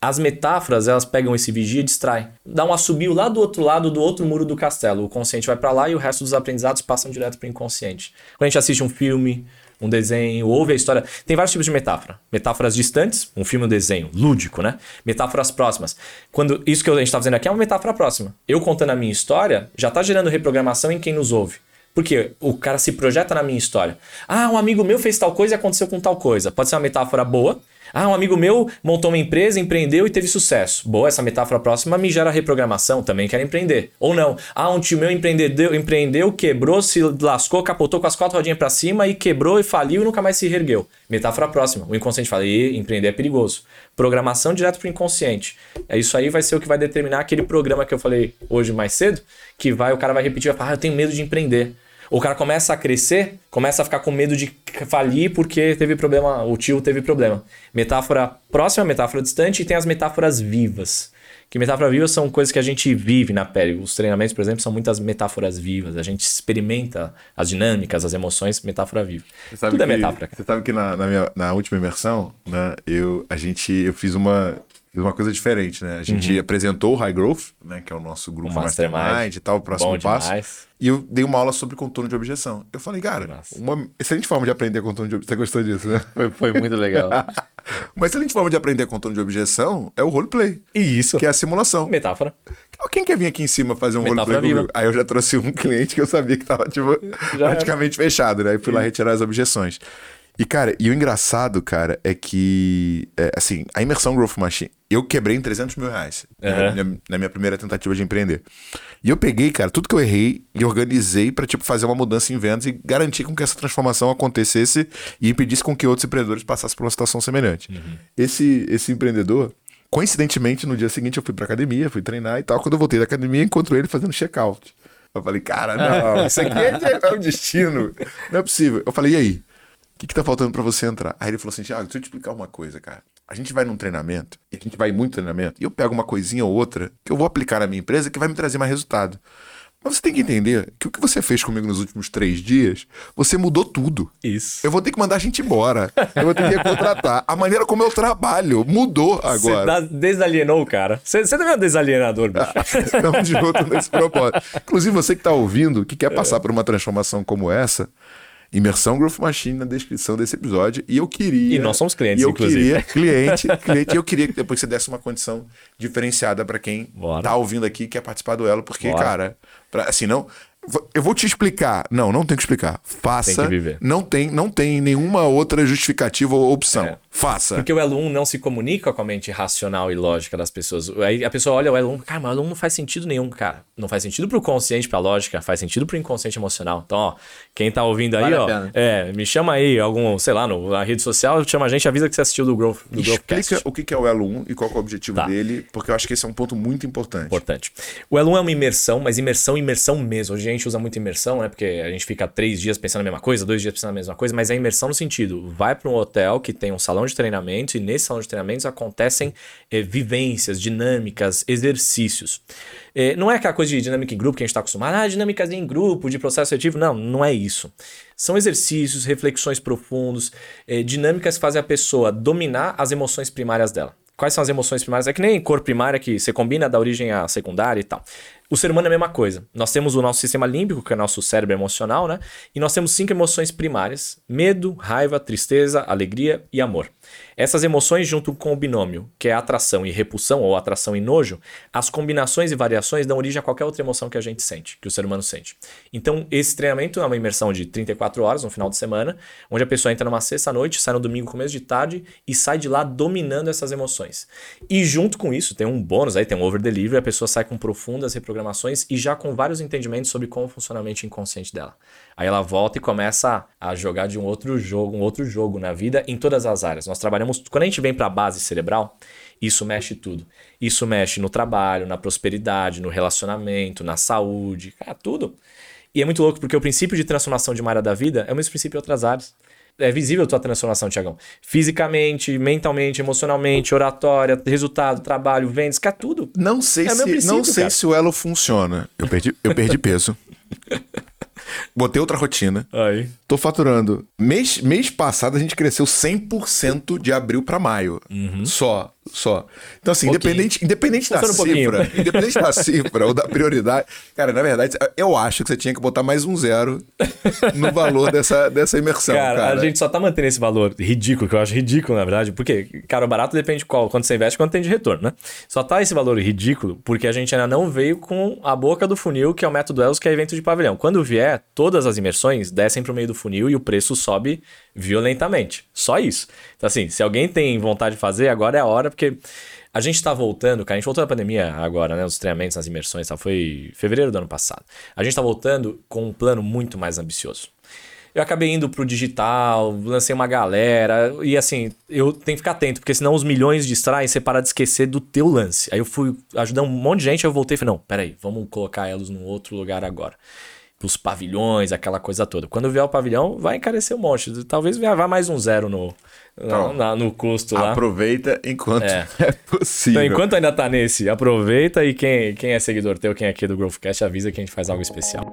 S2: As metáforas, elas pegam esse vigia e distraem. Dá um assobio lá do outro lado do outro muro do castelo. O consciente vai para lá e o resto dos aprendizados passam direto para o inconsciente. Quando a gente assiste um filme, um desenho, ouve a história. Tem vários tipos de metáfora. Metáforas distantes, um filme, um desenho, lúdico, né? Metáforas próximas. Quando isso que a gente está fazendo aqui é uma metáfora próxima. Eu contando a minha história já está gerando reprogramação em quem nos ouve. Porque o cara se projeta na minha história. Ah, um amigo meu fez tal coisa e aconteceu com tal coisa. Pode ser uma metáfora boa. Ah, um amigo meu montou uma empresa, empreendeu e teve sucesso. Boa, essa metáfora próxima me gera reprogramação, também quero empreender. Ou não. Ah, um tio meu empreendeu, empreendeu quebrou, se lascou, capotou com as quatro rodinhas para cima e quebrou e faliu e nunca mais se reergueu. Metáfora próxima. O inconsciente fala, e empreender é perigoso. Programação direto pro inconsciente. É isso aí vai ser o que vai determinar aquele programa que eu falei hoje mais cedo, que vai o cara vai repetir, vai falar, ah, eu tenho medo de empreender. O cara começa a crescer, começa a ficar com medo de falir porque teve problema, o tio teve problema. Metáfora próxima, metáfora distante e tem as metáforas vivas. Que metáfora viva são coisas que a gente vive na pele. Os treinamentos, por exemplo, são muitas metáforas vivas. A gente experimenta as dinâmicas, as emoções, metáfora viva. Tudo é
S1: que,
S2: é metáfora.
S1: Você sabe que na, na, minha, na última imersão, né, eu, a gente, eu fiz uma, uma coisa diferente, né? A gente uhum. apresentou o High Growth, né? Que é o nosso grupo o Mastermind, Mastermind e tal, o próximo Bom passo. Demais. E eu dei uma aula sobre contorno de objeção. Eu falei, cara, Nossa. uma excelente forma de aprender contorno de objeção. Você gostou disso, né?
S3: Foi, foi muito legal.
S1: uma excelente forma de aprender contorno de objeção é o roleplay.
S2: Isso.
S1: Que é a simulação.
S2: Metáfora.
S1: Quem quer vir aqui em cima fazer um Metáfora roleplay comigo? Aí eu já trouxe um cliente que eu sabia que tava, tipo, praticamente fechado, né? E fui lá retirar as objeções. E, cara, e o engraçado, cara, é que, é, assim, a imersão Growth Machine, eu quebrei em 300 mil reais uhum. na, minha, na, minha, primeira tentativa de empreender. E eu peguei, cara, tudo que eu errei e organizei para tipo, fazer uma mudança em vendas e garantir com que essa transformação acontecesse e impedisse com que outros empreendedores passassem por uma situação semelhante. Uhum. Esse, esse empreendedor, coincidentemente, no dia seguinte eu fui pra academia, fui treinar e tal. Quando eu voltei da academia, encontrei ele fazendo check-out. Eu falei, cara, não, isso aqui é, é o destino. Não é possível. Eu falei, e aí? O que, que tá faltando para você entrar? Aí ele falou assim: Thiago, deixa eu te explicar uma coisa, cara. A gente vai num treinamento, e a gente vai em muito treinamento, e eu pego uma coisinha ou outra que eu vou aplicar na minha empresa que vai me trazer mais resultado. Mas você tem que entender que o que você fez comigo nos últimos três dias, você mudou tudo.
S2: Isso.
S1: Eu vou ter que mandar a gente embora. Eu vou ter que contratar. A maneira como eu trabalho mudou agora.
S2: Você desalienou o cara. Você, você também é um desalienador, bicho.
S1: Estamos juntos nesse propósito. Inclusive, você que está ouvindo, que quer passar por uma transformação como essa, Imersão Growth Machine na descrição desse episódio. E eu queria.
S2: E nós somos clientes,
S1: e eu
S2: inclusive.
S1: queria, cliente, cliente, e eu queria que depois você desse uma condição diferenciada para quem Bora. tá ouvindo aqui e quer participar do Elo, porque, Bora. cara, pra, assim, não. Eu vou te explicar. Não, não tem que explicar. Faça. Tem que viver. Não tem, não tem nenhuma outra justificativa ou opção. É. Faça.
S2: Porque o elo 1 não se comunica com a mente racional e lógica das pessoas. Aí a pessoa olha o elo 1, cara, mas o elo 1 não faz sentido nenhum, cara. Não faz sentido pro consciente, pra lógica, faz sentido pro inconsciente emocional. Então, ó, quem tá ouvindo aí, vale ó, é, me chama aí, algum, sei lá, no, na rede social, chama a gente, avisa que você assistiu do Growth, do
S1: Explica o que é o elo 1 e qual é o objetivo tá. dele, porque eu acho que esse é um ponto muito importante.
S2: Importante. O elo 1 é uma imersão, mas imersão, imersão mesmo. Hoje a gente usa muito imersão, né? Porque a gente fica três dias pensando na mesma coisa, dois dias pensando na mesma coisa, mas é imersão no sentido, vai para um hotel que tem um salão de treinamento e nesse salão de treinamentos acontecem é, vivências, dinâmicas, exercícios. É, não é aquela coisa de dinâmica em grupo que a gente está acostumado, ah, dinâmicas em grupo, de processo seletivo. Não, não é isso. São exercícios, reflexões profundos, é, dinâmicas que fazem a pessoa dominar as emoções primárias dela. Quais são as emoções primárias? É que nem cor primária que você combina da origem à secundária e tal. O ser humano é a mesma coisa. Nós temos o nosso sistema límbico, que é o nosso cérebro emocional, né? E nós temos cinco emoções primárias: medo, raiva, tristeza, alegria e amor. Essas emoções, junto com o binômio, que é atração e repulsão, ou atração e nojo, as combinações e variações dão origem a qualquer outra emoção que a gente sente, que o ser humano sente. Então, esse treinamento é uma imersão de 34 horas, no final de semana, onde a pessoa entra numa sexta-noite, sai no domingo, começo de tarde, e sai de lá dominando essas emoções. E junto com isso, tem um bônus aí, tem um over-delivery, a pessoa sai com profundas reprogramações e já com vários entendimentos sobre como funciona a mente inconsciente dela. Aí ela volta e começa a jogar de um outro jogo, um outro jogo na vida em todas as áreas. Nós trabalhamos, quando a gente vem para a base cerebral, isso mexe tudo. Isso mexe no trabalho, na prosperidade, no relacionamento, na saúde, cara, tudo. E é muito louco porque o princípio de transformação de uma área da vida é o mesmo princípio em outras áreas. É visível a tua transformação, Tiagão. Fisicamente, mentalmente, emocionalmente, oratória, resultado, trabalho, vendas, cara, tudo.
S1: Não sei, é se, não sei se o elo funciona. Eu perdi, eu perdi peso. Botei outra rotina.
S2: Aí.
S1: Tô faturando. Mês, mês passado a gente cresceu 100% de abril para maio. Uhum. Só. Só. Então, assim, independente, independente da
S2: um pouquinho.
S1: cifra, independente da cifra ou da prioridade, cara, na verdade, eu acho que você tinha que botar mais um zero no valor dessa, dessa imersão.
S2: Cara,
S1: Cara,
S2: a gente só tá mantendo esse valor ridículo, que eu acho ridículo, na verdade, porque, cara, o barato depende de qual, quando você investe, quanto tem de retorno, né? Só tá esse valor ridículo porque a gente ainda não veio com a boca do funil, que é o método ELOS, que é evento de pavilhão. Quando vier, todas as imersões descem pro meio do funil e o preço sobe violentamente. Só isso. Então, assim, se alguém tem vontade de fazer, agora é a hora, porque a gente tá voltando, cara, a gente voltou da pandemia agora, né? Os treinamentos, as imersões, tá? foi fevereiro do ano passado. A gente tá voltando com um plano muito mais ambicioso. Eu acabei indo pro digital, lancei uma galera, e assim, eu tenho que ficar atento, porque senão os milhões distraem, você para de esquecer do teu lance. Aí eu fui ajudar um monte de gente, aí eu voltei e falei, não, peraí, vamos colocar elas num outro lugar agora. Os pavilhões, aquela coisa toda. Quando vier o pavilhão, vai encarecer um monte. Talvez vá mais um zero no,
S1: Então,
S2: no, na- no custo lá.
S1: aproveita enquanto é,
S2: É.
S1: possível.
S2: Então, enquanto ainda tá nesse, aproveita e quem, quem é seguidor teu, quem é aqui do Growthcast, avisa que a gente faz algo especial.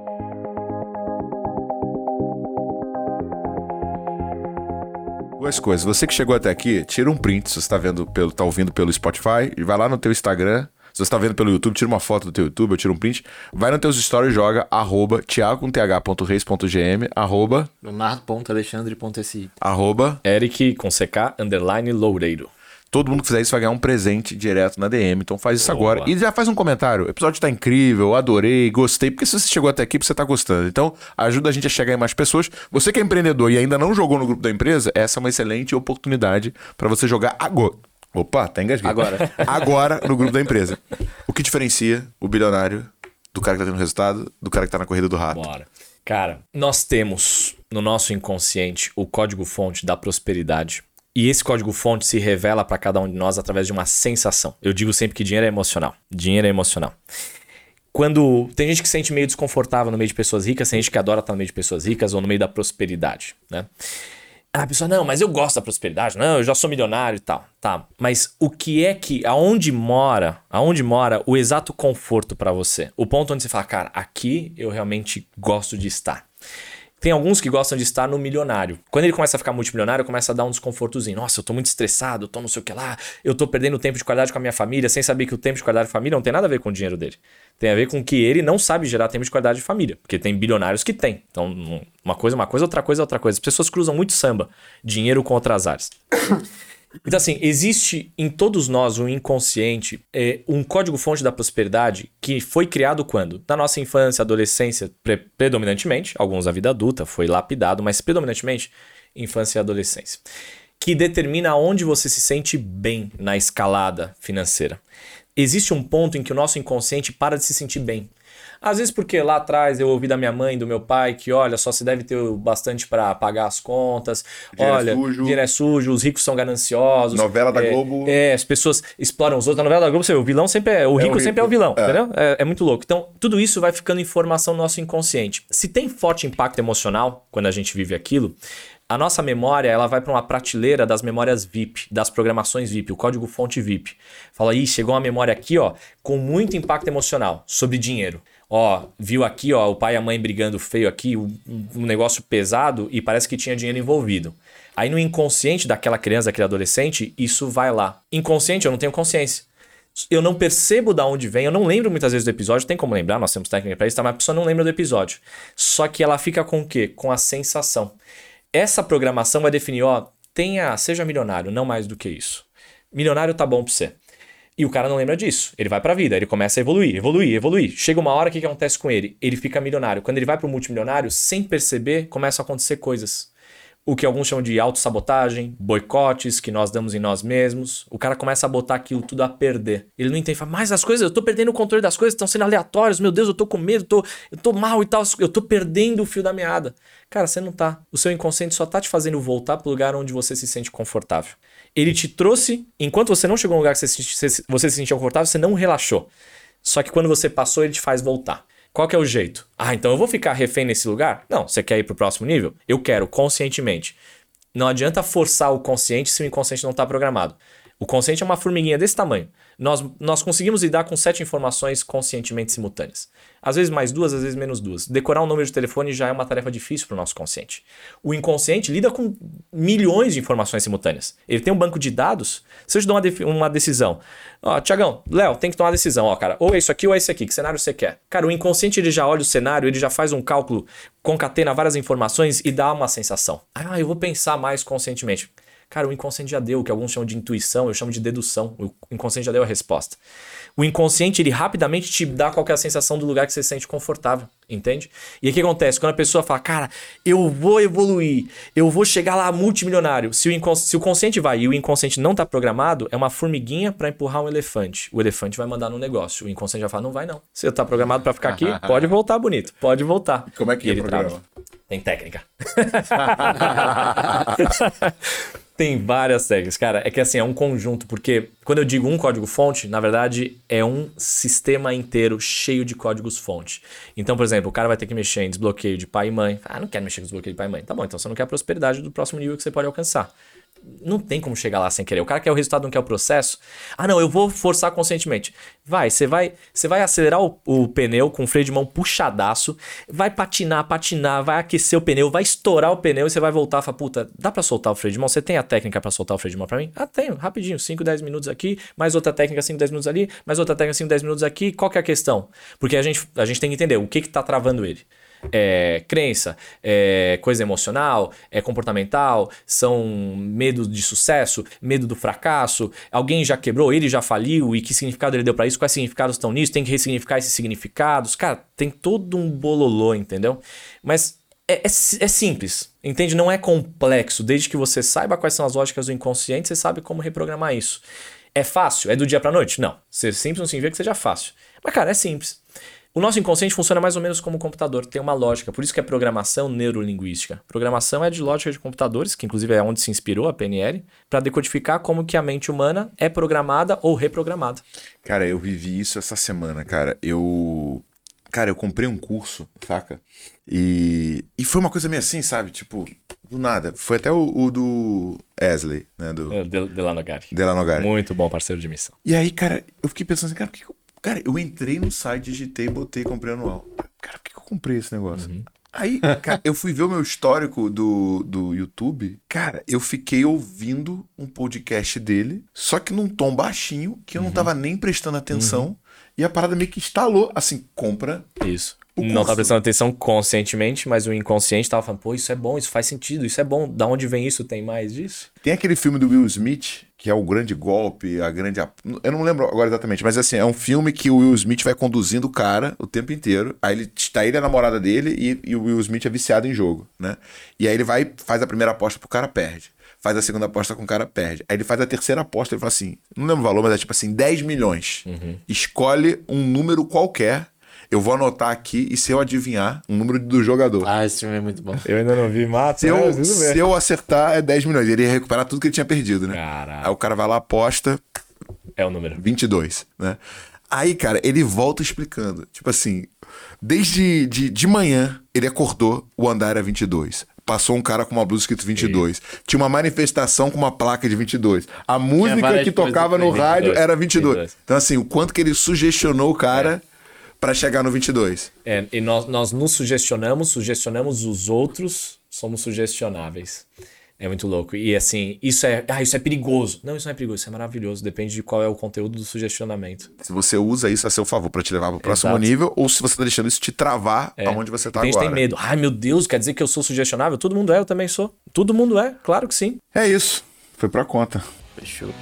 S1: Duas coisas. Você que chegou até aqui, tira um print se você está vendo pelo, tá ouvindo pelo Spotify, e vai lá no teu Instagram. Se você está vendo pelo YouTube, tira uma foto do teu YouTube, eu tiro um print. Vai nos teus stories e joga arroba thiago.th.reis.gm, arroba,
S3: Leonardo.alexandre.si.
S1: arroba.
S2: Eric com CK, underline Loureiro.
S1: Todo mundo que fizer isso vai ganhar um presente direto na DM. Então faz isso
S2: Boa.
S1: agora. E já faz um comentário. O episódio tá incrível, adorei, gostei. Porque se você chegou até aqui, você tá gostando. Então ajuda a gente a chegar em mais pessoas. Você que é empreendedor e ainda não jogou no grupo da empresa, essa é uma excelente oportunidade para você jogar agora. Opa, tá engasguei.
S3: Agora.
S1: agora no grupo da empresa. O que diferencia o bilionário do cara que tá tendo resultado do cara que tá na corrida do rato?
S2: Bora. Cara, nós temos no nosso inconsciente o código-fonte da prosperidade. E esse código-fonte se revela para cada um de nós através de uma sensação. Eu digo sempre que dinheiro é emocional. Dinheiro é emocional. Quando tem gente que se sente meio desconfortável no meio de pessoas ricas, tem gente que adora estar no meio de pessoas ricas ou no meio da prosperidade, né? A pessoa, não, mas eu gosto da prosperidade, não, eu já sou milionário e tal. Tá, mas o que é que, aonde mora, aonde mora o exato conforto para você? O ponto onde você fala, cara, aqui eu realmente gosto de estar. Tem alguns que gostam de estar no milionário. Quando ele começa a ficar multimilionário, começa a dar um desconfortozinho. Nossa, eu tô muito estressado, tô não sei o que lá, eu tô perdendo tempo de qualidade com a minha família, sem saber que o tempo de qualidade de família não tem nada a ver com o dinheiro dele. Tem a ver com que ele não sabe gerar tempo de qualidade de família. Porque tem bilionários que tem. Então, um- uma coisa, é uma coisa, outra coisa, é outra coisa. As pessoas cruzam muito samba, dinheiro com outras áreas. Então, assim, existe em todos nós um inconsciente, é, um código-fonte da prosperidade que foi criado quando? Na nossa infância, adolescência, pre- predominantemente, alguns da vida adulta, foi lapidado, mas predominantemente infância e adolescência. Que determina onde você se sente bem na escalada financeira. Existe um ponto em que o nosso inconsciente para de se sentir bem. Às vezes porque lá atrás eu ouvi da minha mãe, do meu pai, que olha, só se deve ter o bastante para pagar as contas.
S1: Dinheiro é
S2: olha,
S1: sujo.
S2: dinheiro é sujo, os ricos são gananciosos.
S1: Novela da
S2: é,
S1: Globo.
S2: É, as pessoas exploram os outros. Na novela da Globo, você vê, o vilão sempre é. O rico
S1: o
S2: sempre é o
S1: rico.
S2: vilão,
S1: É.
S2: entendeu? É, é muito louco. Então, tudo isso vai ficando informação no nosso inconsciente. Se tem forte impacto emocional quando a gente vive aquilo, a nossa memória ela vai para uma prateleira das memórias VIP, das programações VIP, o código fonte VIP. Fala, ih, chegou uma memória aqui, ó, com muito impacto emocional sobre dinheiro. Ó, viu aqui, ó, o pai e a mãe brigando feio aqui, um, um negócio pesado e parece que tinha dinheiro envolvido. Aí no inconsciente daquela criança, daquele adolescente, isso vai lá. Inconsciente, eu não tenho consciência. Eu não percebo da onde vem, eu não lembro muitas vezes do episódio, tem como lembrar, nós temos técnica para isso, tá? mas a pessoa não lembra do episódio. Só que ela fica com o quê? Com a sensação. Essa programação vai definir, ó, tenha, seja milionário, não mais do que isso. Milionário tá bom pra você. E o cara não lembra disso. Ele vai pra vida, ele começa a evoluir, evoluir, evoluir. Chega uma hora, o que, que acontece com ele? Ele fica milionário. Quando ele vai pro multimilionário, sem perceber, começam a acontecer coisas. O que alguns chamam de autossabotagem, boicotes que nós damos em nós mesmos. O cara começa a botar aquilo tudo a perder. Ele não entende, fala, mas as coisas, eu tô perdendo o controle das coisas, estão sendo aleatórias, meu Deus, eu tô com medo, tô, eu tô mal e tal, eu tô perdendo o fio da meada. Cara, você não tá. O seu inconsciente só tá te fazendo voltar pro lugar onde você se sente confortável. Ele te trouxe, enquanto você não chegou no lugar que você se, se- você se sentia confortável, você não relaxou. Só que quando você passou, ele te faz voltar. Qual que é o jeito? Ah, então eu vou ficar refém nesse lugar? Não, você quer ir pro próximo nível? Eu quero, conscientemente. Não adianta forçar o consciente se o inconsciente não está programado. O consciente é uma formiguinha desse tamanho. Nós, nós conseguimos lidar com sete informações conscientemente simultâneas. Às vezes mais duas, às vezes menos duas. Decorar um número de telefone já é uma tarefa difícil para o nosso consciente. O inconsciente lida com milhões de informações simultâneas. Ele tem um banco de dados. Se eu te dou uma, uma decisão, ó, Tiagão, Léo, tem que tomar uma decisão, ó, cara, ou é isso aqui ou é isso aqui, que cenário você quer? Cara, o inconsciente ele já olha o cenário, ele já faz um cálculo, concatena várias informações e dá uma sensação. Ah, eu vou pensar mais conscientemente. Cara, o inconsciente já deu, o que alguns chamam de intuição, eu chamo de dedução. O inconsciente já deu a resposta. O inconsciente, ele rapidamente te dá qualquer sensação do lugar que você se sente confortável, entende? E aí o que acontece? Quando a pessoa fala, cara, eu vou evoluir, eu vou chegar lá multimilionário. Se o, se o consciente vai e o inconsciente não está programado, é uma formiguinha para empurrar um elefante. O elefante vai mandar no negócio. O inconsciente vai falar, não vai não. Você está programado para ficar aqui, pode voltar bonito, pode voltar.
S1: Como é que
S2: e
S1: é o programa? Trava.
S2: Tem técnica. Tem várias técnicas. Cara, é que assim, é um conjunto, porque quando eu digo um código-fonte, na verdade é um sistema inteiro cheio de códigos-fonte. Então, por exemplo, o cara vai ter que mexer em desbloqueio de pai e mãe. Ah, não quero mexer em desbloqueio de pai e mãe. Tá bom, então você não quer a prosperidade do próximo nível que você pode alcançar não tem como chegar lá sem querer. O cara quer o resultado, não quer o processo. Ah, não, eu vou forçar conscientemente. Vai, você vai, você vai acelerar o, o, pneu com o freio de mão puxadaço, vai patinar, patinar, vai aquecer o pneu, vai estourar o pneu e você vai voltar e falar, puta, dá para soltar o freio de mão? Você tem a técnica para soltar o freio de mão para mim? Ah, tenho, rapidinho, 5, 10 minutos aqui, mais outra técnica 5, 10 minutos ali, mais outra técnica 5, 10 minutos aqui. Qual que é a questão? Porque a gente, a gente tem que entender o que que tá travando ele é crença, é coisa emocional, é comportamental, são medo de sucesso, medo do fracasso, alguém já quebrou, ele já faliu e que significado ele deu para isso, quais significados estão nisso, tem que ressignificar esses significados. Cara, tem todo um bololô, entendeu? Mas é, é, é, simples, entende? Não é complexo. Desde que você saiba quais são as lógicas do inconsciente, você sabe como reprogramar isso. É fácil? É do dia para noite? Não. Ser simples não significa que seja fácil. Mas, cara, é simples. O nosso inconsciente funciona mais ou menos como um computador, tem uma lógica, por isso que é programação neurolinguística. Programação é de lógica de computadores, que inclusive é onde se inspirou a PNL, para decodificar como que a mente humana é programada ou reprogramada.
S1: Cara, eu vivi isso essa semana, cara. Eu Cara, eu comprei um curso, saca? E, e foi uma coisa meio assim, sabe? Tipo, do nada. Foi até o, o do Esley, né? Do...
S2: É, Delano Gari.
S1: Delano Gari.
S2: Muito bom parceiro de missão.
S1: E aí, cara, eu fiquei pensando assim, cara, por que eu Cara, eu entrei no site, digitei, botei, comprei anual. Cara, por que eu comprei esse negócio? Uhum. Aí, cara, eu fui ver o meu histórico do, do YouTube. Cara, eu fiquei ouvindo um podcast dele, só que num tom baixinho, que eu uhum. não tava nem prestando atenção. Uhum. E a parada meio que instalou. Assim, compra.
S2: Isso. Não tá prestando atenção conscientemente, mas o inconsciente tava falando, pô, isso é bom, isso faz sentido, isso é bom. Da onde vem isso? Tem mais disso?
S1: Tem aquele filme do Will Smith, que é o grande golpe, a grande. Eu não lembro agora exatamente, mas assim, é um filme que o Will Smith vai conduzindo o cara o tempo inteiro. Aí ele está ele a namorada dele e, e, o Will Smith é viciado em jogo, né? E aí ele vai, faz a primeira aposta pro cara, perde. Faz a segunda aposta com o cara, perde. Aí ele faz a terceira aposta, ele fala assim: não lembro o valor, mas é tipo assim, 10 milhões. Uhum. Escolhe um número qualquer eu vou anotar aqui e se eu adivinhar o número do jogador.
S3: Ah, esse filme é muito bom.
S2: Eu ainda não vi, mata.
S1: Se, eu, se eu acertar, é 10 milhões. Ele ia recuperar tudo que ele tinha perdido, né?
S2: Caraca.
S1: Aí o cara vai lá, aposta.
S2: É o número.
S1: 22, né? Aí, cara, ele volta explicando. Tipo assim, desde de, de manhã, ele acordou, o andar era 22 passou um cara com uma blusa escrito 22. Sim. Tinha uma manifestação com uma placa de 22. A música que tocava no 22, rádio era 22. 22. Então, assim, o quanto que ele sugestionou o cara. É para chegar no 22.
S2: É, e nós, nós nos sugestionamos, sugestionamos os outros, somos sugestionáveis. É muito louco. E assim, isso é, ah, isso é perigoso. Não, isso não é perigoso, isso é maravilhoso. Depende de qual é o conteúdo do sugestionamento.
S1: Se você usa isso a seu favor para te levar para o próximo Exato. nível, ou se você tá deixando isso te travar é. aonde você tá agora. A
S2: gente tem medo. Ai, meu Deus, quer dizer que eu sou sugestionável? Todo mundo é, eu também sou. Todo mundo é, claro que sim.
S1: É isso. Foi pra conta.
S2: Fechou.